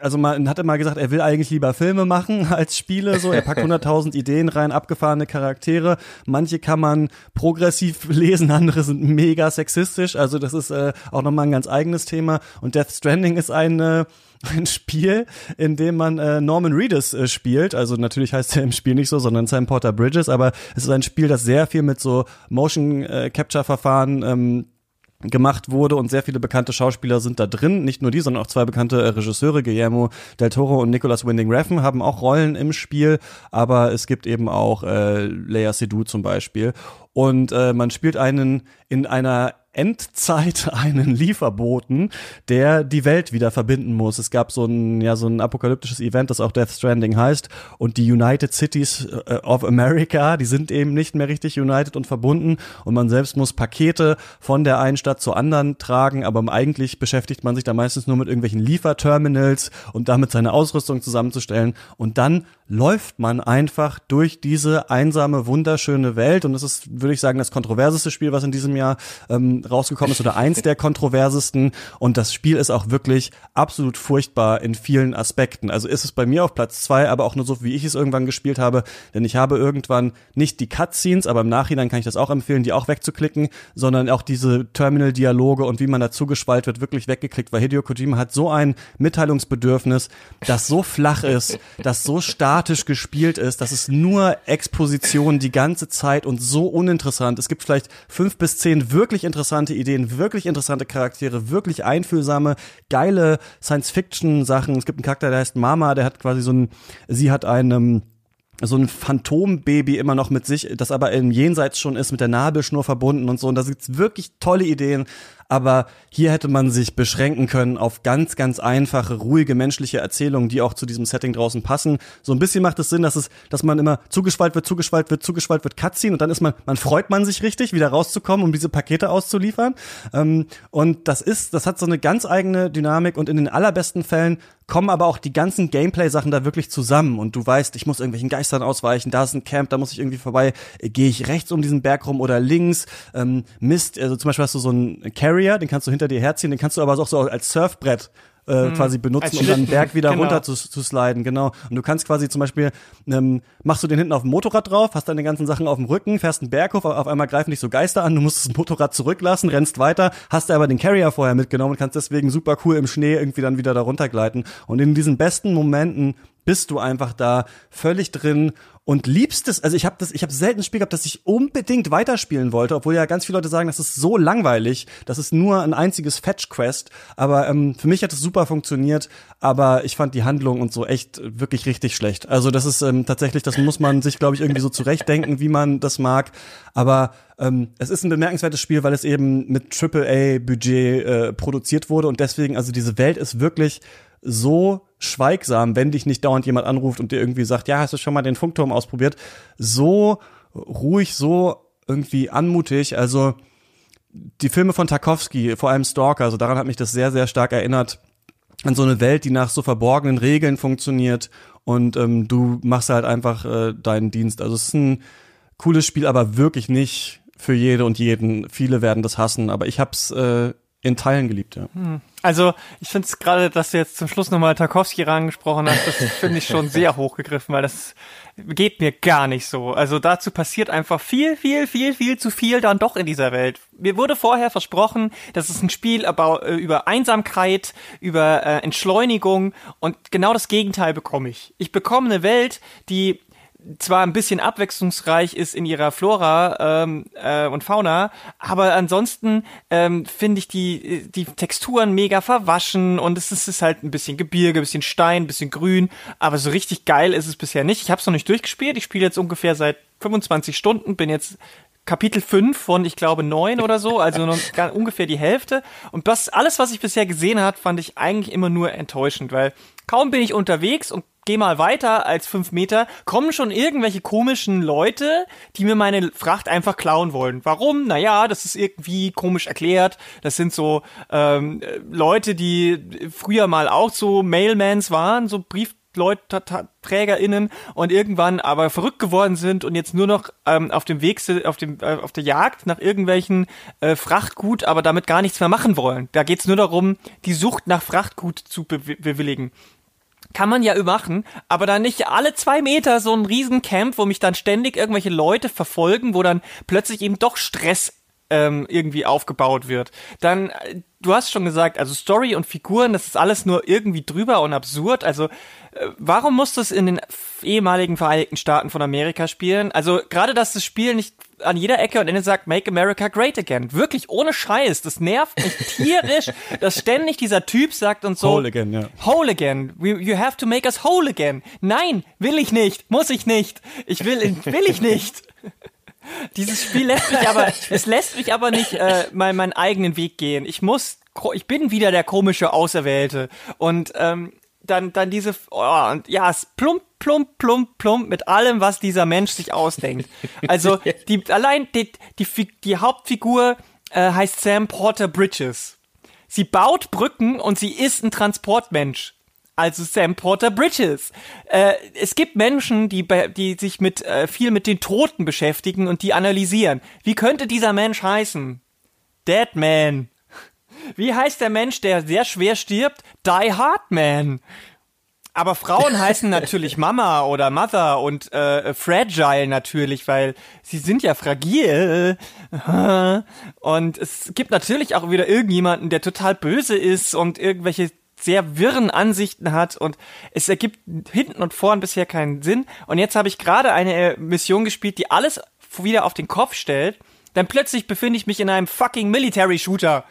also man hat immer gesagt, er will eigentlich lieber Filme machen als Spiele, so, er packt 100.000 Ideen rein, abgefahrene Charaktere, manche kann man progressiv lesen, andere sind mega sexistisch, also das ist äh, auch nochmal ein ganz eigenes Thema. Und Death Stranding ist ein, äh, ein Spiel, in dem man äh, Norman Reedus äh, spielt. Also natürlich heißt er im Spiel nicht so, sondern Sam Porter Bridges, aber es ist ein Spiel, das sehr viel mit so Motion äh, Capture Verfahren ähm, gemacht wurde und sehr viele bekannte Schauspieler sind da drin. Nicht nur die, sondern auch zwei bekannte äh, Regisseure, Guillermo del Toro und Nicolas Winding Refn, haben auch Rollen im Spiel, aber es gibt eben auch äh, Leia Seydoux zum Beispiel. Und äh, man spielt einen in einer Endzeit einen Lieferboten, der die Welt wieder verbinden muss. Es gab so ein, ja, so ein apokalyptisches Event, das auch Death Stranding heißt. Und die United Cities äh, of America, die sind eben nicht mehr richtig united und verbunden. Und man selbst muss Pakete von der einen Stadt zur anderen tragen. Aber eigentlich beschäftigt man sich da meistens nur mit irgendwelchen Lieferterminals und damit seine Ausrüstung zusammenzustellen. Und dann läuft man einfach durch diese einsame, wunderschöne Welt. Und das ist, würde ich sagen, das kontroverseste Spiel, was in diesem Jahr ähm, rausgekommen ist oder eins der kontroversesten. Und das Spiel ist auch wirklich absolut furchtbar in vielen Aspekten. Also ist es bei mir auf Platz zwei, aber auch nur so, wie ich es irgendwann gespielt habe. Denn ich habe irgendwann nicht die Cutscenes, aber im Nachhinein kann ich das auch empfehlen, die auch wegzuklicken, sondern auch diese Terminal-Dialoge und wie man dazu geschwallt wird, wirklich weggeklickt. Weil Hideo Kojima hat so ein Mitteilungsbedürfnis, das so flach ist, das so statisch gespielt ist, dass es nur Exposition die ganze Zeit und so uninteressant. Es gibt vielleicht fünf bis zehn wirklich interessante interessante Ideen, wirklich interessante Charaktere, wirklich einfühlsame, geile Science-Fiction-Sachen. Es gibt einen Charakter, der heißt Mama, der hat quasi so ein, sie hat einen, so ein Phantombaby immer noch mit sich, das aber im Jenseits schon ist, mit der Nabelschnur verbunden und so. Und da gibt's wirklich tolle Ideen aber hier hätte man sich beschränken können auf ganz, ganz einfache, ruhige menschliche Erzählungen, die auch zu diesem Setting draußen passen. So ein bisschen macht es Sinn, dass es, dass man immer zugeschwallt wird, zugeschwallt wird, zugeschwallt wird, Cutscene. Und dann ist man, man freut man sich richtig, wieder rauszukommen, um diese Pakete auszuliefern. Ähm, und das ist, das hat so eine ganz eigene Dynamik. Und in den allerbesten Fällen kommen aber auch die ganzen Gameplay-Sachen da wirklich zusammen. Und du weißt, ich muss irgendwelchen Geistern ausweichen, da ist ein Camp, da muss ich irgendwie vorbei, gehe ich rechts um diesen Berg rum oder links, ähm, Mist, also zum Beispiel hast du so einen Carrier, den kannst du hinter dir herziehen, den kannst du aber auch so als Surfbrett äh, hm, quasi benutzen, um dann den Berg wieder genau. runter zu, zu sliden, genau. Und du kannst quasi zum Beispiel, ähm, machst du den hinten auf dem Motorrad drauf, hast deine ganzen Sachen auf dem Rücken, fährst einen Berg hoch, auf einmal greifen dich so Geister an, du musst das Motorrad zurücklassen, rennst weiter, hast aber den Carrier vorher mitgenommen und kannst deswegen super cool im Schnee irgendwie dann wieder da runtergleiten. Und in diesen besten Momenten bist du einfach da völlig drin und liebst es. Also ich habe das, ich habe selten ein Spiel gehabt, das ich unbedingt weiterspielen wollte, obwohl ja ganz viele Leute sagen, das ist so langweilig, das ist nur ein einziges Fetch Quest. Aber ähm, für mich hat es super funktioniert, aber ich fand die Handlung und so echt wirklich richtig schlecht. Also das ist ähm, tatsächlich, das muss man sich, glaube ich, irgendwie so zurechtdenken, wie man das mag. Aber ähm, es ist ein bemerkenswertes Spiel, weil es eben mit AAA-Budget äh, produziert wurde und deswegen, also diese Welt ist wirklich so schweigsam, wenn dich nicht dauernd jemand anruft und dir irgendwie sagt, ja, hast du schon mal den Funkturm ausprobiert, so ruhig, so irgendwie anmutig. Also die Filme von Tarkovsky, vor allem Stalker, also daran hat mich das sehr, sehr stark erinnert an so eine Welt, die nach so verborgenen Regeln funktioniert und ähm, du machst halt einfach äh, deinen Dienst. Also es ist ein cooles Spiel, aber wirklich nicht für jede und jeden. Viele werden das hassen, aber ich hab's äh, in Teilen geliebt, ja. Hm. Also ich finde es gerade, dass du jetzt zum Schluss nochmal Tarkovsky rangesprochen hast, das finde ich schon sehr hochgegriffen, weil das geht mir gar nicht so. Also dazu passiert einfach viel, viel, viel, viel zu viel dann doch in dieser Welt. Mir wurde vorher versprochen, dass es ein Spiel äh, über Einsamkeit, über äh, Entschleunigung und genau das Gegenteil bekomme ich. Ich bekomme eine Welt, die zwar ein bisschen abwechslungsreich ist in ihrer Flora ähm, äh, und Fauna, aber ansonsten ähm, finde ich die, die Texturen mega verwaschen und es ist, ist halt ein bisschen Gebirge, ein bisschen Stein, ein bisschen Grün, aber so richtig geil ist es bisher nicht. Ich habe es noch nicht durchgespielt, ich spiele jetzt ungefähr seit 25 Stunden, bin jetzt Kapitel 5 von, ich glaube, 9 oder so, also noch ungefähr die Hälfte. Und das, alles, was ich bisher gesehen hat, fand ich eigentlich immer nur enttäuschend, weil kaum bin ich unterwegs und geh mal weiter als fünf Meter, kommen schon irgendwelche komischen Leute, die mir meine Fracht einfach klauen wollen. Warum? Naja, das ist irgendwie komisch erklärt. Das sind so ähm, Leute, die früher mal auch so Mailmans waren, so Brief Leute, TrägerInnen und irgendwann aber verrückt geworden sind und jetzt nur noch ähm, auf dem Weg auf dem, äh, auf der Jagd nach irgendwelchen äh, Frachtgut, aber damit gar nichts mehr machen wollen. Da geht's nur darum, die Sucht nach Frachtgut zu be bewilligen kann man ja machen, aber dann nicht alle zwei Meter so ein Riesencamp, wo mich dann ständig irgendwelche Leute verfolgen, wo dann plötzlich eben doch Stress ähm, irgendwie aufgebaut wird. Dann, äh, du hast schon gesagt, also Story und Figuren, das ist alles nur irgendwie drüber und absurd. Also, äh, warum muss das in den ehemaligen Vereinigten Staaten von Amerika spielen? Also, gerade, dass das Spiel nicht an jeder Ecke und Ende sagt, Make America Great Again. Wirklich, ohne Scheiß. Das nervt mich tierisch, dass ständig dieser Typ sagt und so. Whole again, ja. Whole again. You have to make us whole again. Nein, will ich nicht. Muss ich nicht. Ich will, will ich nicht. Dieses Spiel lässt mich aber, es lässt mich aber nicht äh, mal meinen eigenen Weg gehen. Ich muss, ich bin wieder der komische Auserwählte und ähm, dann, dann diese, oh, und ja, es plump, plump, plump, plump mit allem, was dieser Mensch sich ausdenkt. Also die, allein die, die, die Hauptfigur äh, heißt Sam Porter Bridges. Sie baut Brücken und sie ist ein Transportmensch also Sam Porter Bridges. Äh, es gibt Menschen, die, die sich mit äh, viel mit den Toten beschäftigen und die analysieren. Wie könnte dieser Mensch heißen? Dead Man. Wie heißt der Mensch, der sehr schwer stirbt? Die Hard Man. Aber Frauen heißen natürlich Mama oder Mother und äh, Fragile natürlich, weil sie sind ja fragil. Und es gibt natürlich auch wieder irgendjemanden, der total böse ist und irgendwelche sehr wirren Ansichten hat und es ergibt hinten und vorn bisher keinen Sinn. Und jetzt habe ich gerade eine Mission gespielt, die alles wieder auf den Kopf stellt. Dann plötzlich befinde ich mich in einem fucking Military Shooter.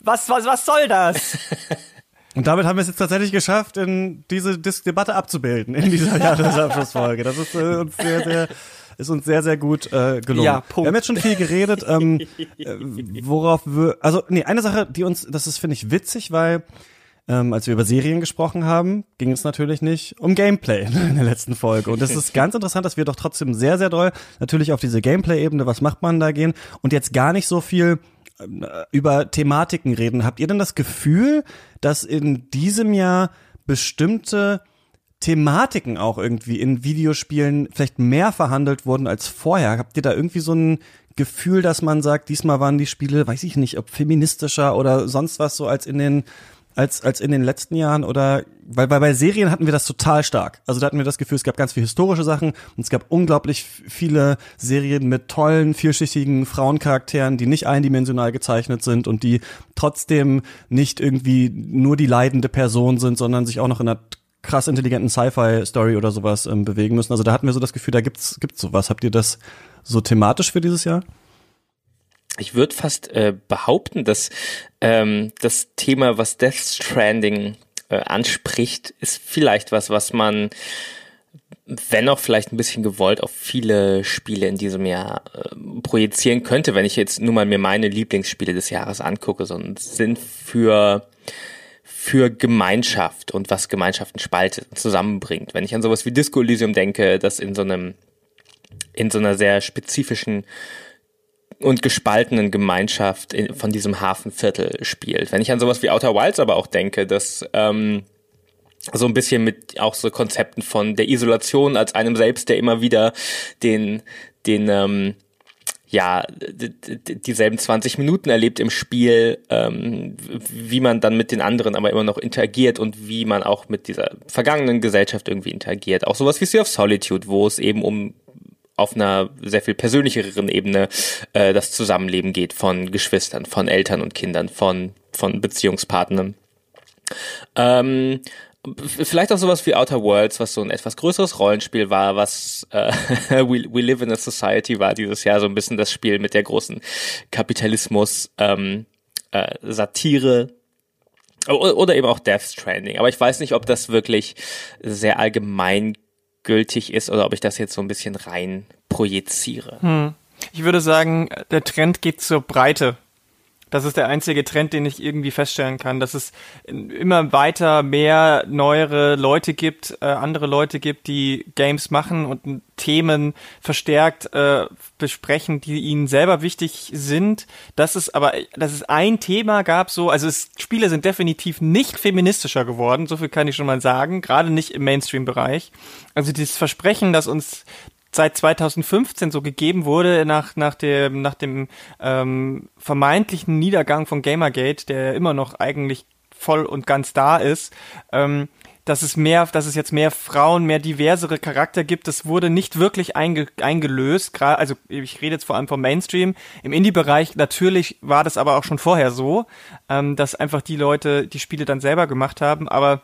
Was, was, was soll das? Und damit haben wir es jetzt tatsächlich geschafft, in diese Dis Debatte abzubilden, in dieser Jahresabschlussfolge. Das ist äh, uns sehr, sehr ist uns sehr, sehr gut äh, gelungen. Ja, Punkt. Wir haben jetzt schon viel geredet, ähm, äh, worauf wir, also nee, eine Sache, die uns, das ist, finde ich, witzig, weil ähm, als wir über Serien gesprochen haben, ging es natürlich nicht um Gameplay in der letzten Folge. Und es ist ganz interessant, dass wir doch trotzdem sehr, sehr doll natürlich auf diese Gameplay-Ebene, was macht man da gehen und jetzt gar nicht so viel äh, über Thematiken reden. Habt ihr denn das Gefühl, dass in diesem Jahr bestimmte Thematiken auch irgendwie in Videospielen vielleicht mehr verhandelt wurden als vorher? Habt ihr da irgendwie so ein Gefühl, dass man sagt, diesmal waren die Spiele, weiß ich nicht, ob feministischer oder sonst was so als in den als als in den letzten Jahren oder weil, weil bei Serien hatten wir das total stark. Also da hatten wir das Gefühl, es gab ganz viel historische Sachen und es gab unglaublich viele Serien mit tollen, vielschichtigen Frauencharakteren, die nicht eindimensional gezeichnet sind und die trotzdem nicht irgendwie nur die leidende Person sind, sondern sich auch noch in einer krass intelligenten Sci-Fi-Story oder sowas ähm, bewegen müssen. Also da hatten wir so das Gefühl, da gibt's gibt's sowas. Habt ihr das so thematisch für dieses Jahr? Ich würde fast äh, behaupten, dass ähm, das Thema, was Death Stranding äh, anspricht, ist vielleicht was, was man wenn auch vielleicht ein bisschen gewollt auf viele Spiele in diesem Jahr äh, projizieren könnte, wenn ich jetzt nur mal mir meine Lieblingsspiele des Jahres angucke, sondern sind für für Gemeinschaft und was Gemeinschaften spaltet und zusammenbringt. Wenn ich an sowas wie Disco Elysium denke, das in so einem, in so einer sehr spezifischen und gespaltenen Gemeinschaft in, von diesem Hafenviertel spielt. Wenn ich an sowas wie Outer Wilds aber auch denke, dass ähm, so ein bisschen mit auch so Konzepten von der Isolation als einem selbst, der immer wieder den den ähm, ja, dieselben 20 Minuten erlebt im Spiel, ähm, wie man dann mit den anderen aber immer noch interagiert und wie man auch mit dieser vergangenen Gesellschaft irgendwie interagiert. Auch sowas wie Sea of Solitude, wo es eben um auf einer sehr viel persönlicheren Ebene äh, das Zusammenleben geht von Geschwistern, von Eltern und Kindern, von, von Beziehungspartnern. Ähm, vielleicht auch sowas wie Outer Worlds, was so ein etwas größeres Rollenspiel war, was äh, We, We Live in a Society war dieses Jahr so ein bisschen das Spiel mit der großen Kapitalismus ähm, äh, Satire oder eben auch Death Stranding. Aber ich weiß nicht, ob das wirklich sehr allgemeingültig ist oder ob ich das jetzt so ein bisschen rein projiziere. Hm. Ich würde sagen, der Trend geht zur Breite Das ist der einzige Trend, den ich irgendwie feststellen kann, dass es immer weiter mehr neuere Leute gibt, äh, andere Leute gibt, die Games machen und Themen verstärkt äh, besprechen, die ihnen selber wichtig sind. Dass es aber, dass es ein Thema gab, so, also es, Spiele sind definitiv nicht feministischer geworden, so viel kann ich schon mal sagen, gerade nicht im Mainstream-Bereich. Also dieses Versprechen, dass uns seit 2015 so gegeben wurde nach nach dem nach dem ähm, vermeintlichen Niedergang von Gamergate, der immer noch eigentlich voll und ganz da ist, ähm, dass es mehr, dass es jetzt mehr Frauen, mehr diversere Charakter gibt, das wurde nicht wirklich einge, eingelöst. Also ich rede jetzt vor allem vom Mainstream. Im Indie-Bereich natürlich war das aber auch schon vorher so, ähm, dass einfach die Leute die Spiele dann selber gemacht haben, aber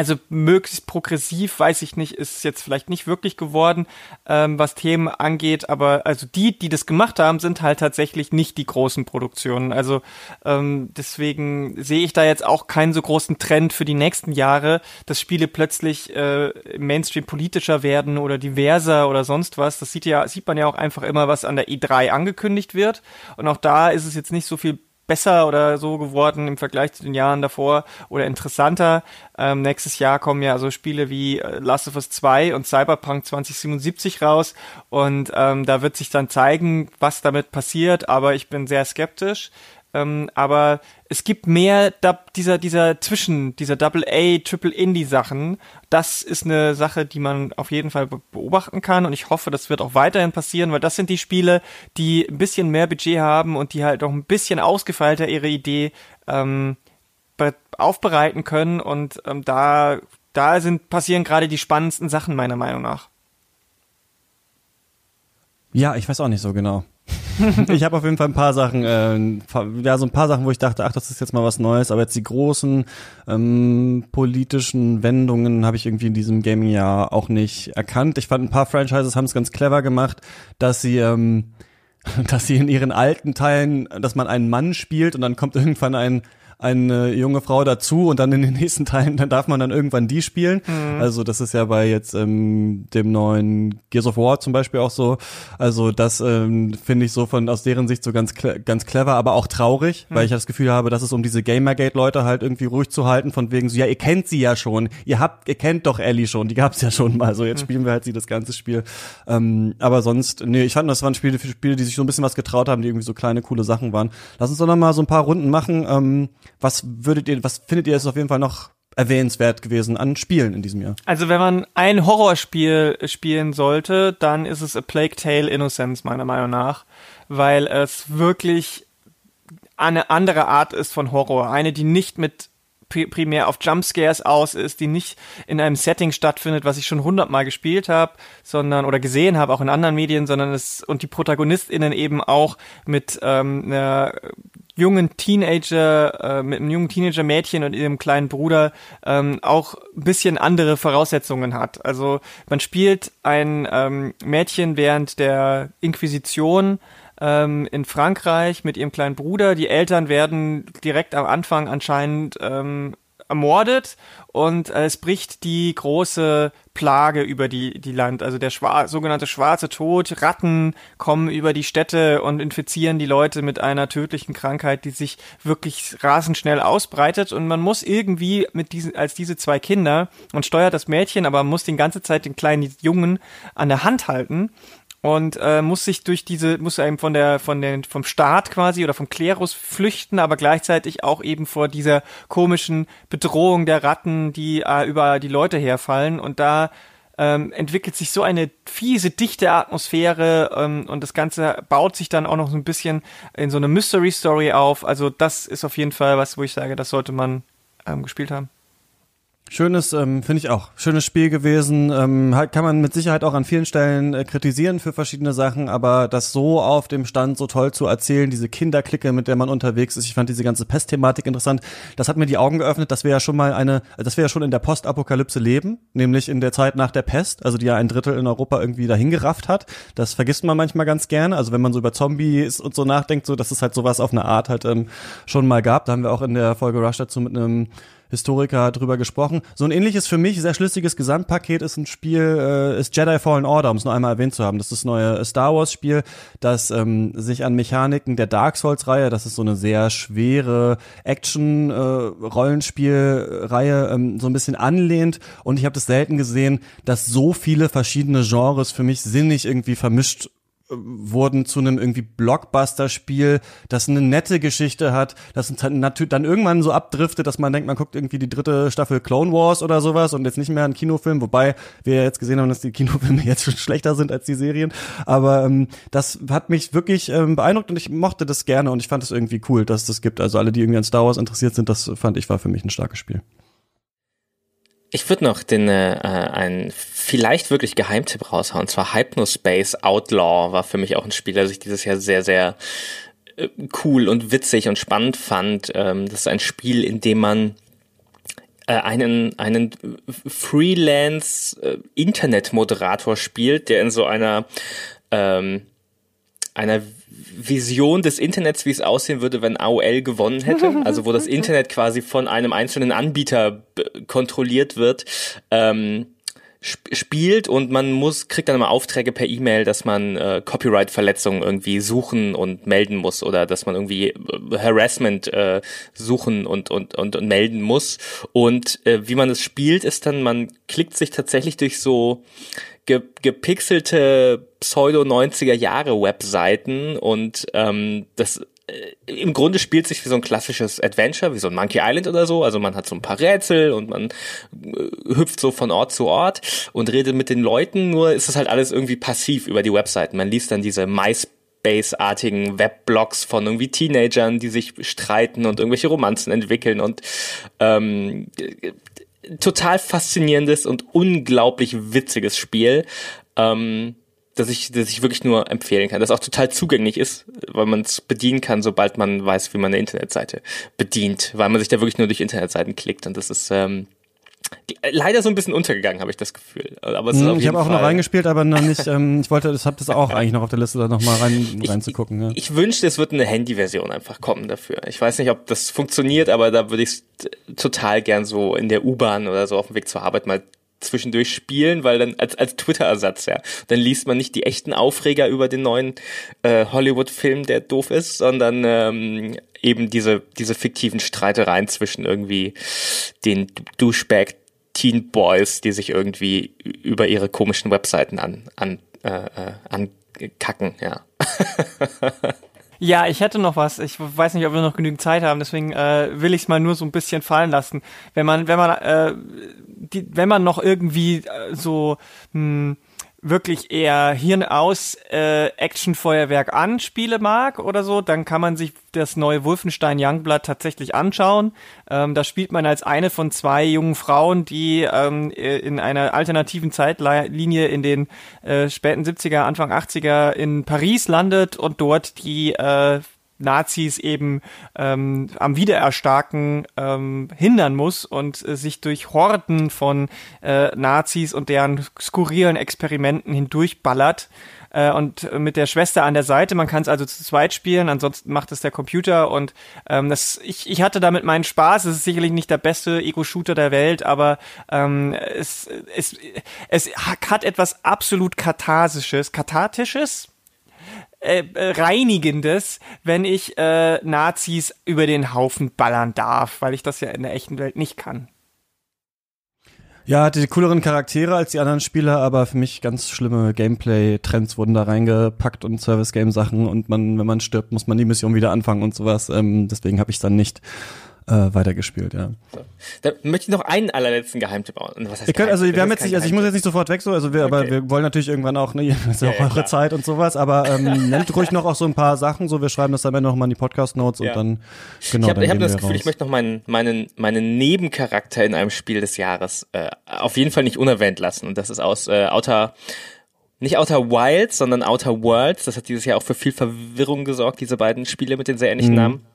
also möglichst progressiv, weiß ich nicht, ist jetzt vielleicht nicht wirklich geworden, ähm, was Themen angeht, aber also die, die das gemacht haben, sind halt tatsächlich nicht die großen Produktionen. Also ähm, deswegen sehe ich da jetzt auch keinen so großen Trend für die nächsten Jahre, dass Spiele plötzlich äh, im Mainstream politischer werden oder diverser oder sonst was. Das sieht ja, sieht man ja auch einfach immer, was an der E3 angekündigt wird. Und auch da ist es jetzt nicht so viel besser oder so geworden im Vergleich zu den Jahren davor oder interessanter. Ähm, nächstes Jahr kommen ja so Spiele wie äh, Last of Us 2 und Cyberpunk 2077 raus und ähm, da wird sich dann zeigen, was damit passiert, aber ich bin sehr skeptisch. Ähm, aber es gibt mehr dieser, dieser Zwischen, dieser Double A, Triple Indie Sachen. Das ist eine Sache, die man auf jeden Fall beobachten kann und ich hoffe, das wird auch weiterhin passieren, weil das sind die Spiele, die ein bisschen mehr Budget haben und die halt auch ein bisschen ausgefeilter ihre Idee ähm, aufbereiten können und ähm, da, da sind, passieren gerade die spannendsten Sachen meiner Meinung nach. Ja, ich weiß auch nicht so genau. ich habe auf jeden Fall ein paar Sachen, äh, ja, so ein paar Sachen, wo ich dachte, ach, das ist jetzt mal was Neues, aber jetzt die großen ähm, politischen Wendungen habe ich irgendwie in diesem Gaming-Jahr auch nicht erkannt. Ich fand, ein paar Franchises haben es ganz clever gemacht, dass sie ähm, dass sie in ihren alten Teilen, dass man einen Mann spielt und dann kommt irgendwann ein eine junge Frau dazu und dann in den nächsten Teilen, dann darf man dann irgendwann die spielen. Mhm. Also das ist ja bei jetzt ähm, dem neuen Gears of War zum Beispiel auch so. Also das ähm, finde ich so von aus deren Sicht so ganz ganz clever, aber auch traurig, mhm. weil ich das Gefühl habe, dass es um diese Gamergate-Leute halt irgendwie ruhig zu halten, von wegen so, ja, ihr kennt sie ja schon, ihr habt, ihr kennt doch Ellie schon, die gab's ja schon mal. So jetzt mhm. spielen wir halt sie das ganze Spiel. Ähm, aber sonst, nee, ich fand, das waren Spiele, Spiele, die sich so ein bisschen was getraut haben, die irgendwie so kleine coole Sachen waren. Lass uns doch noch mal so ein paar Runden machen. Ähm, was würdet ihr, was findet ihr ist auf jeden Fall noch erwähnenswert gewesen an Spielen in diesem Jahr? Also wenn man ein Horrorspiel spielen sollte, dann ist es A Plague Tale Innocence meiner Meinung nach, weil es wirklich eine andere Art ist von Horror, eine, die nicht mit primär auf Jumpscares aus ist, die nicht in einem Setting stattfindet, was ich schon hundertmal gespielt habe, sondern oder gesehen habe, auch in anderen Medien, sondern es und die ProtagonistInnen eben auch mit ähm, einer jungen Teenager, äh, mit einem jungen Teenager-Mädchen und ihrem kleinen Bruder ähm, auch ein bisschen andere Voraussetzungen hat. Also man spielt ein ähm, Mädchen während der Inquisition ähm, in Frankreich mit ihrem kleinen Bruder. Die Eltern werden direkt am Anfang anscheinend ähm, ermordet und äh, es bricht die große Plage über die, die Land, also der schwar sogenannte schwarze Tod. Ratten kommen über die Städte und infizieren die Leute mit einer tödlichen Krankheit, die sich wirklich rasend schnell ausbreitet und man muss irgendwie mit diesen, als diese zwei Kinder, man steuert das Mädchen, aber muss die ganze Zeit den kleinen Jungen an der Hand halten und äh, muss sich durch diese muss einem von der von den vom Staat quasi oder vom Klerus flüchten, aber gleichzeitig auch eben vor dieser komischen Bedrohung der Ratten, die äh, über die Leute herfallen und da ähm, entwickelt sich so eine fiese dichte Atmosphäre ähm, und das Ganze baut sich dann auch noch so ein bisschen in so eine Mystery Story auf. Also das ist auf jeden Fall was, wo ich sage, das sollte man ähm, gespielt haben. Schönes, ähm, finde ich auch. Schönes Spiel gewesen. Ähm, kann man mit Sicherheit auch an vielen Stellen äh, kritisieren für verschiedene Sachen, aber das so auf dem Stand so toll zu erzählen, diese Kinderklicke, mit der man unterwegs ist, ich fand diese ganze Pestthematik interessant. Das hat mir die Augen geöffnet, dass wir ja schon mal eine, dass wir ja schon in der Postapokalypse leben, nämlich in der Zeit nach der Pest, also die ja ein Drittel in Europa irgendwie dahingerafft hat. Das vergisst man manchmal ganz gerne. Also wenn man so über Zombies und so nachdenkt, so dass es halt sowas auf eine Art halt ähm, schon mal gab. Da haben wir auch in der Folge Rush dazu mit einem Historiker drüber gesprochen. So ein ähnliches für mich sehr schlüssiges Gesamtpaket ist ein Spiel, äh, ist Jedi Fallen Order, um es nur einmal erwähnt zu haben. Das ist das neue Star Wars Spiel, das ähm, sich an Mechaniken der Dark Souls Reihe, das ist so eine sehr schwere Action äh, Rollenspielreihe, ähm, so ein bisschen anlehnt. Und ich habe das selten gesehen, dass so viele verschiedene Genres für mich sinnig irgendwie vermischt wurden zu einem irgendwie Blockbuster-Spiel, das eine nette Geschichte hat, das dann irgendwann so abdriftet, dass man denkt, man guckt irgendwie die dritte Staffel Clone Wars oder sowas und jetzt nicht mehr einen Kinofilm, wobei wir jetzt gesehen haben, dass die Kinofilme jetzt schon schlechter sind als die Serien. Aber ähm, das hat mich wirklich ähm, beeindruckt und ich mochte das gerne und ich fand es irgendwie cool, dass es das gibt. Also alle, die irgendwie an Star Wars interessiert sind, das fand ich war für mich ein starkes Spiel. Ich würde noch den äh, einen vielleicht wirklich Geheimtipp raushauen. Und zwar Hypnospace Outlaw war für mich auch ein Spiel, das ich dieses Jahr sehr, sehr äh, cool und witzig und spannend fand. Ähm, das ist ein Spiel, in dem man äh, einen, einen Freelance-Internet-Moderator äh, spielt, der in so einer ähm, einer Vision des Internets, wie es aussehen würde, wenn AOL gewonnen hätte. Also wo das Internet quasi von einem einzelnen Anbieter kontrolliert wird. Ähm, spielt und man muss kriegt dann immer Aufträge per E-Mail, dass man äh, Copyright-Verletzungen irgendwie suchen und melden muss oder dass man irgendwie äh, Harassment äh, suchen und, und und und melden muss und äh, wie man es spielt ist dann man klickt sich tatsächlich durch so ge gepixelte Pseudo 90er Jahre Webseiten und ähm, das äh, im Grunde spielt sich wie so ein klassisches Adventure, wie so ein Monkey Island oder so. Also man hat so ein paar Rätsel und man äh, hüpft so von Ort zu Ort und redet mit den Leuten, nur ist es halt alles irgendwie passiv über die Webseiten. Man liest dann diese MySpace-artigen Webblogs von irgendwie Teenagern, die sich streiten und irgendwelche Romanzen entwickeln und ähm, total faszinierendes und unglaublich witziges Spiel. Ähm, dass ich, dass ich wirklich nur empfehlen kann, das auch total zugänglich ist, weil man es bedienen kann, sobald man weiß, wie man eine Internetseite bedient, weil man sich da wirklich nur durch Internetseiten klickt und das ist ähm, leider so ein bisschen untergegangen, habe ich das Gefühl. Aber es ist hm, ich habe auch noch reingespielt, aber noch nicht. Ähm, ich wollte, das habe das auch eigentlich noch auf der Liste, da noch mal rein reinzugucken. Ja. Ich, ich wünschte, es wird eine Handy-Version einfach kommen dafür. Ich weiß nicht, ob das funktioniert, aber da würde ich total gern so in der U-Bahn oder so auf dem Weg zur Arbeit mal zwischendurch spielen, weil dann als als Twitter-Ersatz, ja, dann liest man nicht die echten Aufreger über den neuen äh, Hollywood-Film, der doof ist, sondern ähm, eben diese diese fiktiven Streitereien zwischen irgendwie den Douchebag Teen Boys, die sich irgendwie über ihre komischen Webseiten an, an, äh, äh ankacken, ja. Ja, ich hätte noch was. Ich weiß nicht, ob wir noch genügend Zeit haben, deswegen äh, will ich es mal nur so ein bisschen fallen lassen. Wenn man, wenn man, äh, die, wenn man noch irgendwie äh, so mh, hm, wirklich eher Hirn aus äh, Actionfeuerwerk an Spiele mag oder so, dann kann man sich das neue Wolfenstein Youngblood tatsächlich anschauen. Ähm, da spielt man als eine von zwei jungen Frauen, die ähm, in einer alternativen Zeitlinie in den äh, späten 70er, Anfang 80er in Paris landet und dort die äh, Nazis eben ähm, am Wiedererstarken ähm, hindern muss und äh, sich durch Horden von äh, Nazis und deren skurrilen Experimenten hindurchballert äh, und mit der Schwester an der Seite. Man kann es also zu zweit spielen, ansonsten macht es der Computer und ähm, das, ich, ich hatte damit meinen Spaß. Es ist sicherlich nicht der beste Ego-Shooter der Welt, aber ähm, es, es, es hat etwas absolut katharsisches, kathartisches, äh, äh, Reinigendes, wenn ich äh, Nazis über den Haufen ballern darf, weil ich das ja in der echten Welt nicht kann. Ja, hatte die cooleren Charaktere als die anderen Spieler, aber für mich ganz schlimme Gameplay-Trends wurden da reingepackt und Service-Game-Sachen und man, wenn man stirbt, muss man die Mission wieder anfangen und sowas. Ähm, deswegen habe ich dann nicht äh, weitergespielt, ja. So. Da möchte ich noch einen allerletzten Geheimtipp Was heißt Ihr könnt, also wir haben jetzt nicht, also ich muss jetzt nicht sofort weg so, also wir, okay. aber wir wollen natürlich irgendwann auch, ne, ist ja, ja auch eure klar. Zeit und sowas, aber ähm, nennt ruhig noch auch so ein paar Sachen, so wir schreiben das dann noch mal in die Podcast Notes ja. und dann genau. Ich habe hab das Gefühl, raus. ich möchte noch meinen meinen meinen Nebencharakter in einem Spiel des Jahres äh, auf jeden Fall nicht unerwähnt lassen und das ist aus äh, Outer nicht Outer Wilds, sondern Outer Worlds. Das hat dieses Jahr auch für viel Verwirrung gesorgt, diese beiden Spiele mit den sehr ähnlichen mhm. Namen.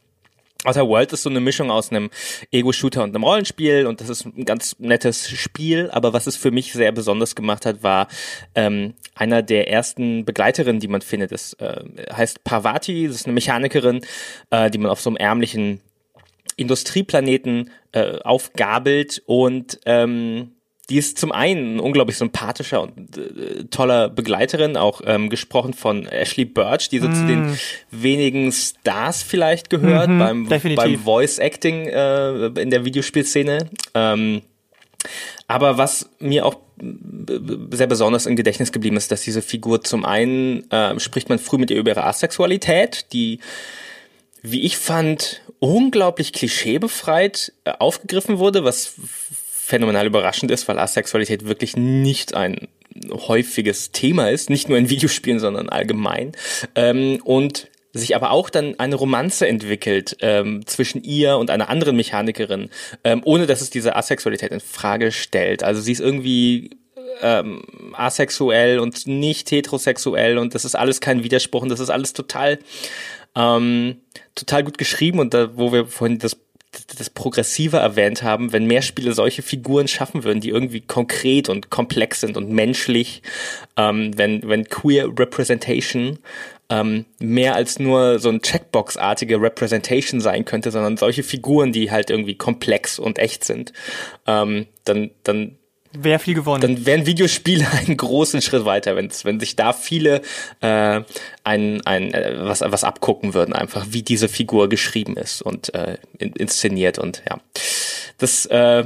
Outer World ist so eine Mischung aus einem Ego-Shooter und einem Rollenspiel und das ist ein ganz nettes Spiel, aber was es für mich sehr besonders gemacht hat, war ähm, einer der ersten Begleiterinnen, die man findet. Das äh, heißt Parvati, das ist eine Mechanikerin, äh, die man auf so einem ärmlichen Industrieplaneten äh, aufgabelt und ähm, die ist zum einen ein unglaublich sympathischer und äh, toller Begleiterin, auch ähm, gesprochen von Ashley Birch, die so mm. zu den mm. wenigen Stars vielleicht gehört mhm, beim, beim Voice Acting äh, in der Videospielszene. Ähm, aber was mir auch sehr besonders im Gedächtnis geblieben ist, dass diese Figur zum einen äh, spricht man früh mit ihr über ihre Asexualität, die wie ich fand, unglaublich klischeebefreit äh, aufgegriffen wurde, was phänomenal überraschend ist, weil Asexualität wirklich nicht ein häufiges Thema ist, nicht nur in Videospielen, sondern allgemein. Ähm, und sich aber auch dann eine Romanze entwickelt ähm, zwischen ihr und einer anderen Mechanikerin, ähm, ohne dass es diese Asexualität in Frage stellt. Also sie ist irgendwie ähm, asexuell und nicht heterosexuell und das ist alles kein Widerspruch und das ist alles total ähm, total gut geschrieben und da, wo wir vorhin das das Progressive erwähnt haben, wenn mehr Spiele solche Figuren schaffen würden, die irgendwie konkret und komplex sind und menschlich, ähm, wenn, wenn Queer Representation ähm, mehr als nur so ein Checkbox-artige Representation sein könnte, sondern solche Figuren, die halt irgendwie komplex und echt sind, ähm, dann, dann Wäre viel gewonnen. Dann wären Videospiele einen großen Schritt weiter, wenn wenn sich da viele äh, ein, ein, äh, was, was abgucken würden, einfach wie diese Figur geschrieben ist und äh, inszeniert und ja. Das äh,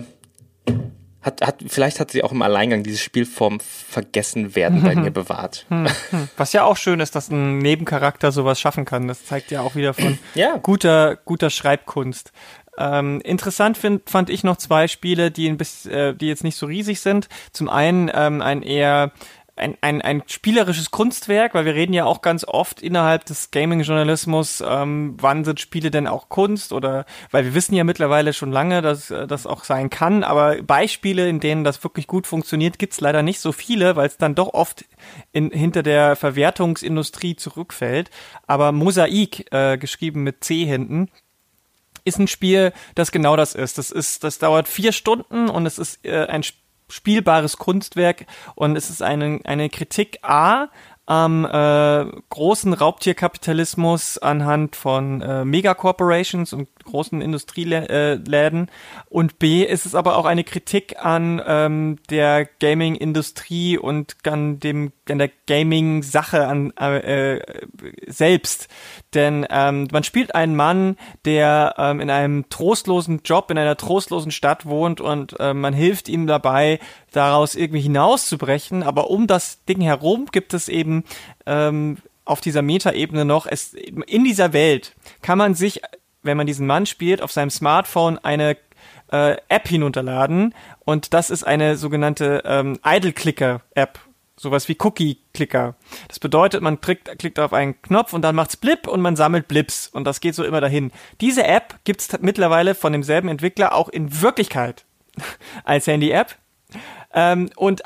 hat, hat, vielleicht hat sie auch im Alleingang dieses Spiel vom Vergessenwerden bei mir bewahrt. Hm, hm. Was ja auch schön ist, dass ein Nebencharakter sowas schaffen kann. Das zeigt ja auch wieder von ja. guter, guter Schreibkunst. Ähm, interessant find, fand ich noch zwei Spiele, die ein bisschen, äh, die jetzt nicht so riesig sind. Zum einen ähm, ein eher ein, ein, ein spielerisches Kunstwerk, weil wir reden ja auch ganz oft innerhalb des Gaming-Journalismus, ähm, wann sind Spiele denn auch Kunst oder weil wir wissen ja mittlerweile schon lange, dass äh, das auch sein kann, aber Beispiele, in denen das wirklich gut funktioniert, gibt's leider nicht so viele, weil es dann doch oft in, hinter der Verwertungsindustrie zurückfällt. Aber Mosaik, äh, geschrieben mit C hinten, ist ein Spiel, das genau das ist. Das ist, das dauert vier Stunden und es ist äh, ein spielbares Kunstwerk und es ist eine, eine Kritik A am äh, großen Raubtierkapitalismus anhand von äh, Megacorporations und großen Industrieläden. Und B ist es aber auch eine Kritik an ähm, der Gaming-Industrie und an dem an der Gaming-Sache an äh, äh, selbst. Denn ähm, man spielt einen Mann, der ähm, in einem trostlosen Job in einer trostlosen Stadt wohnt und äh, man hilft ihm dabei, daraus irgendwie hinauszubrechen. Aber um das Ding herum gibt es eben ähm, auf dieser Metaebene noch, es, in dieser Welt kann man sich wenn man diesen Mann spielt, auf seinem Smartphone eine äh, App hinunterladen und das ist eine sogenannte ähm, Idle-Clicker-App. Sowas wie Cookie-Clicker. Das bedeutet, man klickt, klickt auf einen Knopf und dann macht's Blip und man sammelt Blips und das geht so immer dahin. Diese App gibt's mittlerweile von demselben Entwickler auch in Wirklichkeit als Handy-App. Ähm, und äh,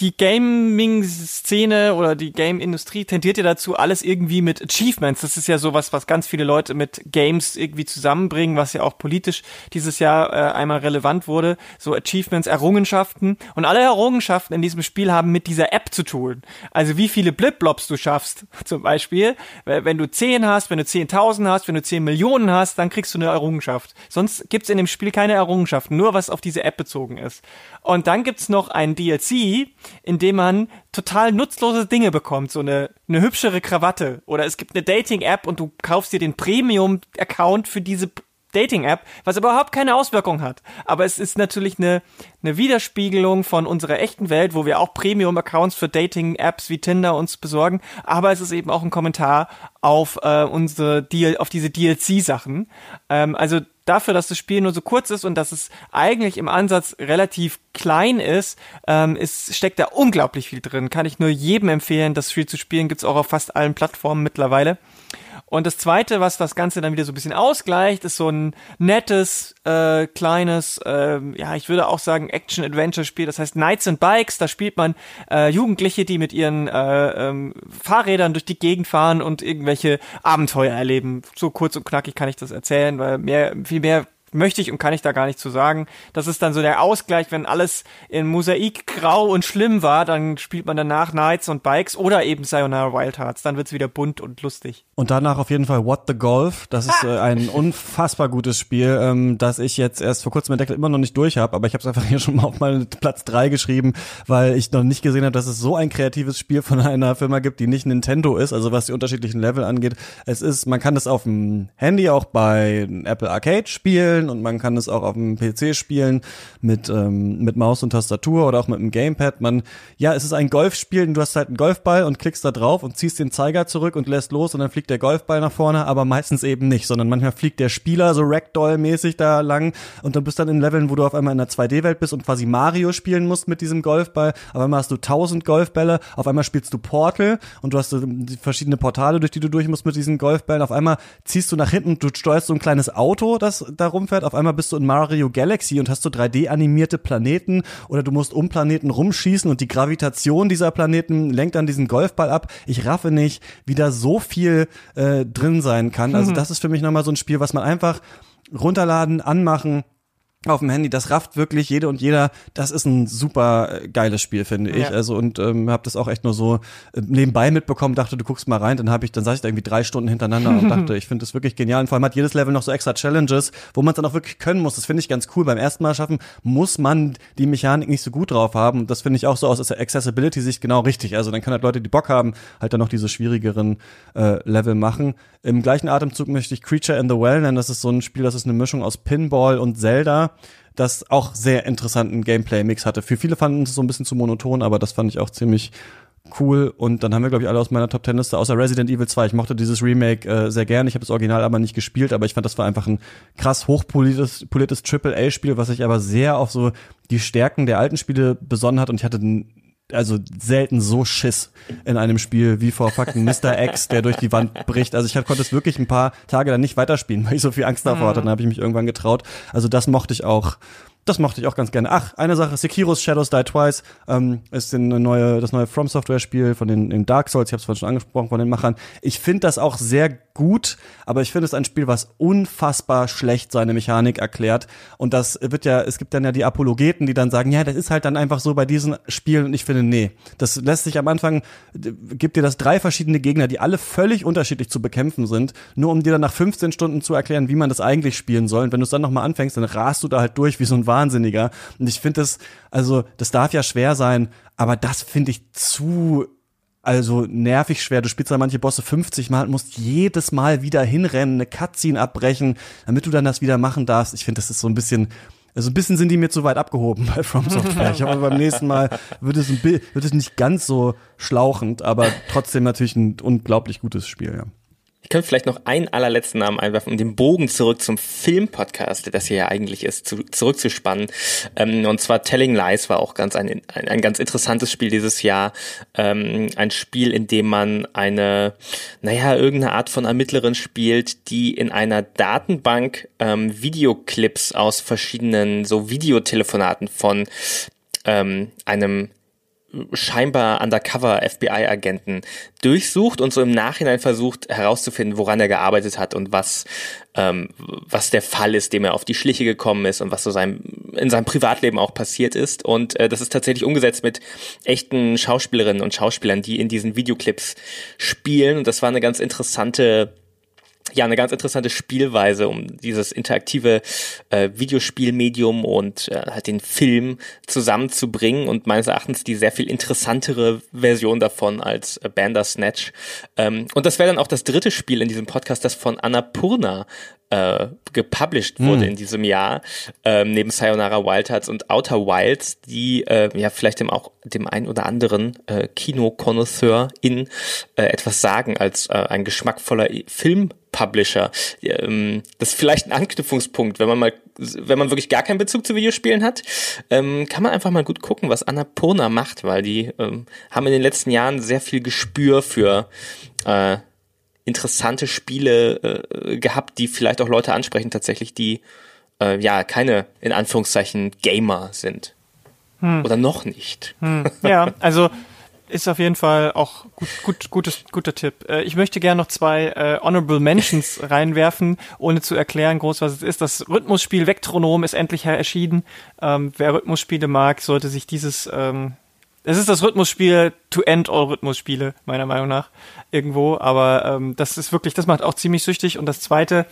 die Gaming-Szene oder die Game-Industrie tendiert ja dazu, alles irgendwie mit Achievements. Das ist ja sowas, was ganz viele Leute mit Games irgendwie zusammenbringen, was ja auch politisch dieses Jahr äh, einmal relevant wurde. So Achievements, Errungenschaften. Und alle Errungenschaften in diesem Spiel haben mit dieser App zu tun. Also wie viele Blip-Blobs du schaffst, zum Beispiel. Wenn du 10 hast, wenn du 10.000 hast, wenn du 10 Millionen hast, dann kriegst du eine Errungenschaft. Sonst gibt's in dem Spiel keine Errungenschaften, nur was auf diese App bezogen ist. Und dann gibt's noch ein DLC, in dem man total nutzlose Dinge bekommt, so eine, eine hübschere Krawatte. Oder es gibt eine Dating-App und du kaufst dir den Premium-Account für diese Dating-App, was überhaupt keine Auswirkung hat. Aber es ist natürlich eine, eine Widerspiegelung von unserer echten Welt, wo wir auch Premium-Accounts für Dating-Apps wie Tinder uns besorgen. Aber es ist eben auch ein Kommentar auf äh, unsere Deal, auf diese DLC-Sachen. Ähm, also dafür, dass das Spiel nur so kurz ist und dass es eigentlich im Ansatz relativ klein ist, ähm, ist steckt da unglaublich viel drin. Kann ich nur jedem empfehlen, das Spiel zu spielen. Gibt's auch auf fast allen Plattformen mittlerweile. Und das zweite, was das Ganze dann wieder so ein bisschen ausgleicht, ist so ein nettes, äh, kleines, äh, ja, ich würde auch sagen, Action-Adventure-Spiel. Das heißt Knights and Bikes. Da spielt man äh, Jugendliche, die mit ihren äh, ähm, Fahrrädern durch die Gegend fahren und irgendwelche Abenteuer erleben. So kurz und knackig kann ich das erzählen, weil mehr, viel mehr möchte ich und kann ich da gar nicht zu sagen. Das ist dann so der Ausgleich, wenn alles in Mosaik grau und schlimm war, dann spielt man danach Knights und Bikes oder eben Sayonara Wild Hearts. Dann wird's wieder bunt und lustig. Und danach auf jeden Fall What the Golf. Das ist äh, ein unfassbar gutes Spiel, ähm, das ich jetzt erst vor kurzem entdeckt immer noch nicht durch habe, aber ich habe es einfach hier schon mal auf meinen Platz drei geschrieben, weil ich noch nicht gesehen habe, dass es so ein kreatives Spiel von einer Firma gibt, die nicht Nintendo ist, also was die unterschiedlichen Level angeht. Es ist, man kann das auf dem Handy auch bei Apple Arcade spielen und man kann es auch auf dem PC spielen mit ähm, mit Maus und Tastatur oder auch mit dem Gamepad. Man, ja, es ist ein Golfspiel, du hast halt einen Golfball und klickst da drauf und ziehst den Zeiger zurück und lässt los und dann fliegt der Golfball nach vorne, aber meistens eben nicht, sondern manchmal fliegt der Spieler so Ragdoll-mäßig da lang und dann bist dann in Leveln, wo du auf einmal in einer 2D-Welt bist und quasi Mario spielen musst mit diesem Golfball. Auf einmal hast du tausend Golfbälle, auf einmal spielst du Portal und du hast so verschiedene Portale, durch die du durch musst mit diesen Golfbällen. Auf einmal ziehst du nach hinten, du steuerst so ein kleines Auto, das da rumfährt. Auf einmal bist du in Mario Galaxy und hast so 3D-animierte Planeten oder du musst um Planeten rumschießen und die Gravitation dieser Planeten lenkt dann diesen Golfball ab. Ich raffe nicht, wie da so viel äh, drin sein kann. Also das ist für mich nochmal so ein Spiel, was man einfach runterladen, anmachen, auf dem Handy, das rafft wirklich jede und jeder. Das ist ein super äh, geiles Spiel, finde ich. Ja. Also und ähm, habe das auch echt nur so äh, nebenbei mitbekommen. Dachte, du guckst mal rein. Dann habe ich, dann saß ich da irgendwie drei Stunden hintereinander und dachte, ich finde das wirklich genial. Und vor allem hat jedes Level noch so extra Challenges, wo man es dann auch wirklich können muss. Das finde ich ganz cool. Beim ersten Mal schaffen muss man die Mechanik nicht so gut drauf haben. Und das finde ich auch so aus der Accessibility-Sicht genau richtig. Also dann können halt Leute, die Bock haben, halt dann noch diese schwierigeren äh, Level machen. Im gleichen Atemzug möchte ich Creature in the Well nennen. Das ist so ein Spiel, das ist eine Mischung aus Pinball und Zelda das auch sehr interessanten Gameplay-Mix hatte. Für viele fanden es so ein bisschen zu monoton, aber das fand ich auch ziemlich cool. Und dann haben wir, glaube ich, alle aus meiner Top Ten Liste, außer Resident Evil 2. Ich mochte dieses Remake äh, sehr gerne. Ich habe das Original aber nicht gespielt, aber ich fand, das war einfach ein krass hochpoliertes polites Triple-A-Spiel, was sich aber sehr auf so die Stärken der alten Spiele besonnen hat. Und ich hatte also selten so Schiss in einem Spiel wie vor fucking Mr. X, der durch die Wand bricht. Also ich konnte es wirklich ein paar Tage dann nicht weiterspielen, weil ich so viel Angst davor hatte. Dann habe ich mich irgendwann getraut. Also das mochte ich auch. Das mochte ich auch ganz gerne. Ach, eine Sache, Sekiro's Shadows Die Twice ähm, ist eine neue, das neue From Software Spiel von den, den Dark Souls, ich habe es vorhin schon angesprochen, von den Machern. Ich finde das auch sehr gut, aber ich finde es ein Spiel, was unfassbar schlecht seine Mechanik erklärt. Und das wird ja, es gibt dann ja die Apologeten, die dann sagen, ja, das ist halt dann einfach so bei diesen Spielen. Und ich finde, nee, das lässt sich am Anfang, gibt dir das drei verschiedene Gegner, die alle völlig unterschiedlich zu bekämpfen sind, nur um dir dann nach 15 Stunden zu erklären, wie man das eigentlich spielen soll. Und wenn du es dann nochmal anfängst, dann rast du da halt durch wie so ein Wahnsinniger. Und ich finde das, also, das darf ja schwer sein, aber das finde ich zu also nervig schwer. Du spielst da manche Bosse 50 Mal und musst jedes Mal wieder hinrennen, eine Cutscene abbrechen, damit du dann das wieder machen darfst. Ich finde, das ist so ein bisschen, also ein bisschen sind die mir zu weit abgehoben bei From Software. Ich hoffe, beim nächsten Mal wird es, ein, wird es nicht ganz so schlauchend, aber trotzdem natürlich ein unglaublich gutes Spiel, ja. Ich könnte vielleicht noch einen allerletzten Namen einwerfen, um den Bogen zurück zum Filmpodcast, der das hier ja eigentlich ist, zu, zurückzuspannen. Ähm, und zwar Telling Lies war auch ganz ein, ein, ein ganz interessantes Spiel dieses Jahr. Ähm, ein Spiel, in dem man eine, naja, irgendeine Art von Ermittlerin spielt, die in einer Datenbank ähm, Videoclips aus verschiedenen so Videotelefonaten von ähm, einem scheinbar undercover FBI-Agenten durchsucht und so im Nachhinein versucht herauszufinden, woran er gearbeitet hat und was ähm, was der Fall ist, dem er auf die Schliche gekommen ist und was so sein, in seinem Privatleben auch passiert ist. Und äh, das ist tatsächlich umgesetzt mit echten Schauspielerinnen und Schauspielern, die in diesen Videoclips spielen. Und das war eine ganz interessante ja, eine ganz interessante Spielweise, um dieses interaktive äh, Videospielmedium und äh, halt den Film zusammenzubringen und meines Erachtens die sehr viel interessantere Version davon als äh, Bandersnatch. Ähm, und das wäre dann auch das dritte Spiel in diesem Podcast, das von Annapurna äh, gepublished wurde in diesem Jahr, ähm, neben Sayonara Wild Hearts und Outer Wilds, die äh, ja vielleicht dem auch dem ein oder anderen äh, Kinokonnoisseur in äh, etwas sagen als äh, ein geschmackvoller Filmpublisher. Ähm, das ist vielleicht ein Anknüpfungspunkt, wenn man mal, wenn man wirklich gar keinen Bezug zu Videospielen hat, ähm, kann man einfach mal gut gucken, was Annapurna macht, weil die ähm, haben in den letzten Jahren sehr viel Gespür für äh, interessante Spiele äh, gehabt, die vielleicht auch Leute ansprechen tatsächlich, die äh, ja keine in Anführungszeichen Gamer sind. Oder noch nicht. Ja, also ist auf jeden Fall auch gut, gut, gutes, guter Tipp. Äh, ich möchte gerne noch zwei äh, Honorable Mentions reinwerfen, ohne zu erklären groß, was es ist. Das Rhythmusspiel Vectronom ist endlich erschienen. Ähm, wer Rhythmusspiele mag, sollte sich dieses ähm, es ist das Rhythmusspiel to end all Rhythmusspiele, meiner Meinung nach, irgendwo. Aber ähm, das ist wirklich, das macht auch ziemlich süchtig. Und das zweite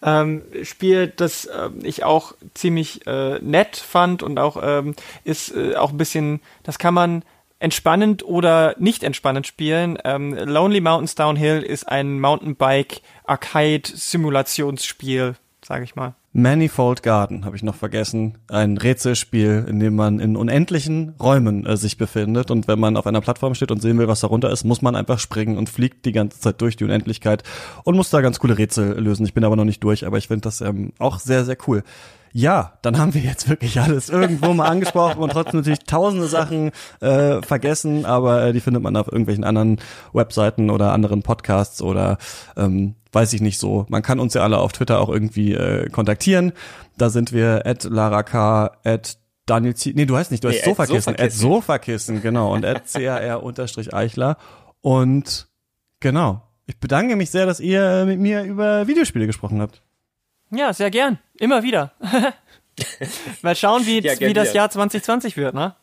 ähm, Spiel, das äh, ich auch ziemlich äh, nett fand und auch ähm, ist äh, auch ein bisschen, das kann man entspannend oder nicht entspannend spielen. Ähm, Lonely Mountains Downhill ist ein Mountainbike-Arcade-Simulationsspiel, sage ich mal. Manifold Garden habe ich noch vergessen. Ein Rätselspiel, in dem man in unendlichen Räumen äh, sich befindet. Und wenn man auf einer Plattform steht und sehen will, was darunter ist, muss man einfach springen und fliegt die ganze Zeit durch die Unendlichkeit und muss da ganz coole Rätsel lösen. Ich bin aber noch nicht durch, aber ich finde das ähm, auch sehr, sehr cool. Ja, dann haben wir jetzt wirklich alles irgendwo mal angesprochen und trotzdem natürlich tausende Sachen äh, vergessen, aber äh, die findet man auf irgendwelchen anderen Webseiten oder anderen Podcasts oder ähm, weiß ich nicht so. Man kann uns ja alle auf Twitter auch irgendwie äh, kontaktieren. Da sind wir at laraka at Daniel Z nee, du heißt nicht, du heißt nee, Sofakissen, at Sofakissen, genau, und at car-eichler und genau. Ich bedanke mich sehr, dass ihr mit mir über Videospiele gesprochen habt. Ja, sehr gern. Immer wieder. Mal schauen, wie, ja, wie das Jahr 2020 wird, ne?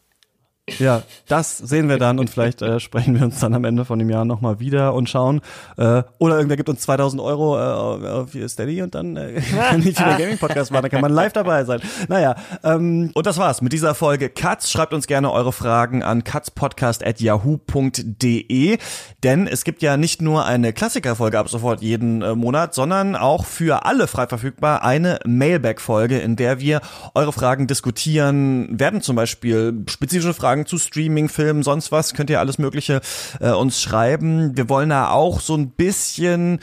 Ja, das sehen wir dann und vielleicht äh, sprechen wir uns dann am Ende von dem Jahr nochmal wieder und schauen. Äh, oder irgendwer gibt uns 2000 Euro äh, auf Steady und dann äh, kann ich wieder Gaming Podcast machen, dann kann man live dabei sein. Naja, ähm, und das war's mit dieser Folge Katz. Schreibt uns gerne eure Fragen an katzpodcast.yahoo.de, denn es gibt ja nicht nur eine Klassikerfolge ab sofort jeden äh, Monat, sondern auch für alle frei verfügbar eine Mailback-Folge, in der wir eure Fragen diskutieren, werden zum Beispiel spezifische Fragen Fragen zu Streaming, Filmen, sonst was, könnt ihr alles Mögliche äh, uns schreiben. Wir wollen da auch so ein bisschen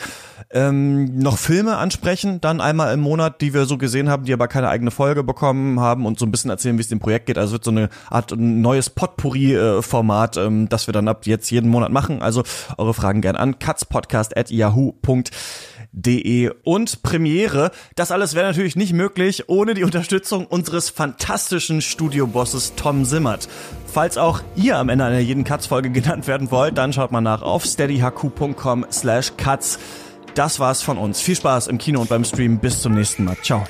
ähm, noch Filme ansprechen, dann einmal im Monat, die wir so gesehen haben, die aber keine eigene Folge bekommen haben und so ein bisschen erzählen, wie es dem Projekt geht. Also wird so eine Art ein neues Potpourri-Format, ähm, das wir dann ab jetzt jeden Monat machen. Also eure Fragen gern an katzpodcast.yahoo.de De und Premiere. Das alles wäre natürlich nicht möglich ohne die Unterstützung unseres fantastischen Studiobosses Tom Simmert. Falls auch ihr am Ende einer jeden Katz-Folge genannt werden wollt, dann schaut mal nach auf steadyhq.com slash katz. Das war's von uns. Viel Spaß im Kino und beim Stream. Bis zum nächsten Mal. Ciao.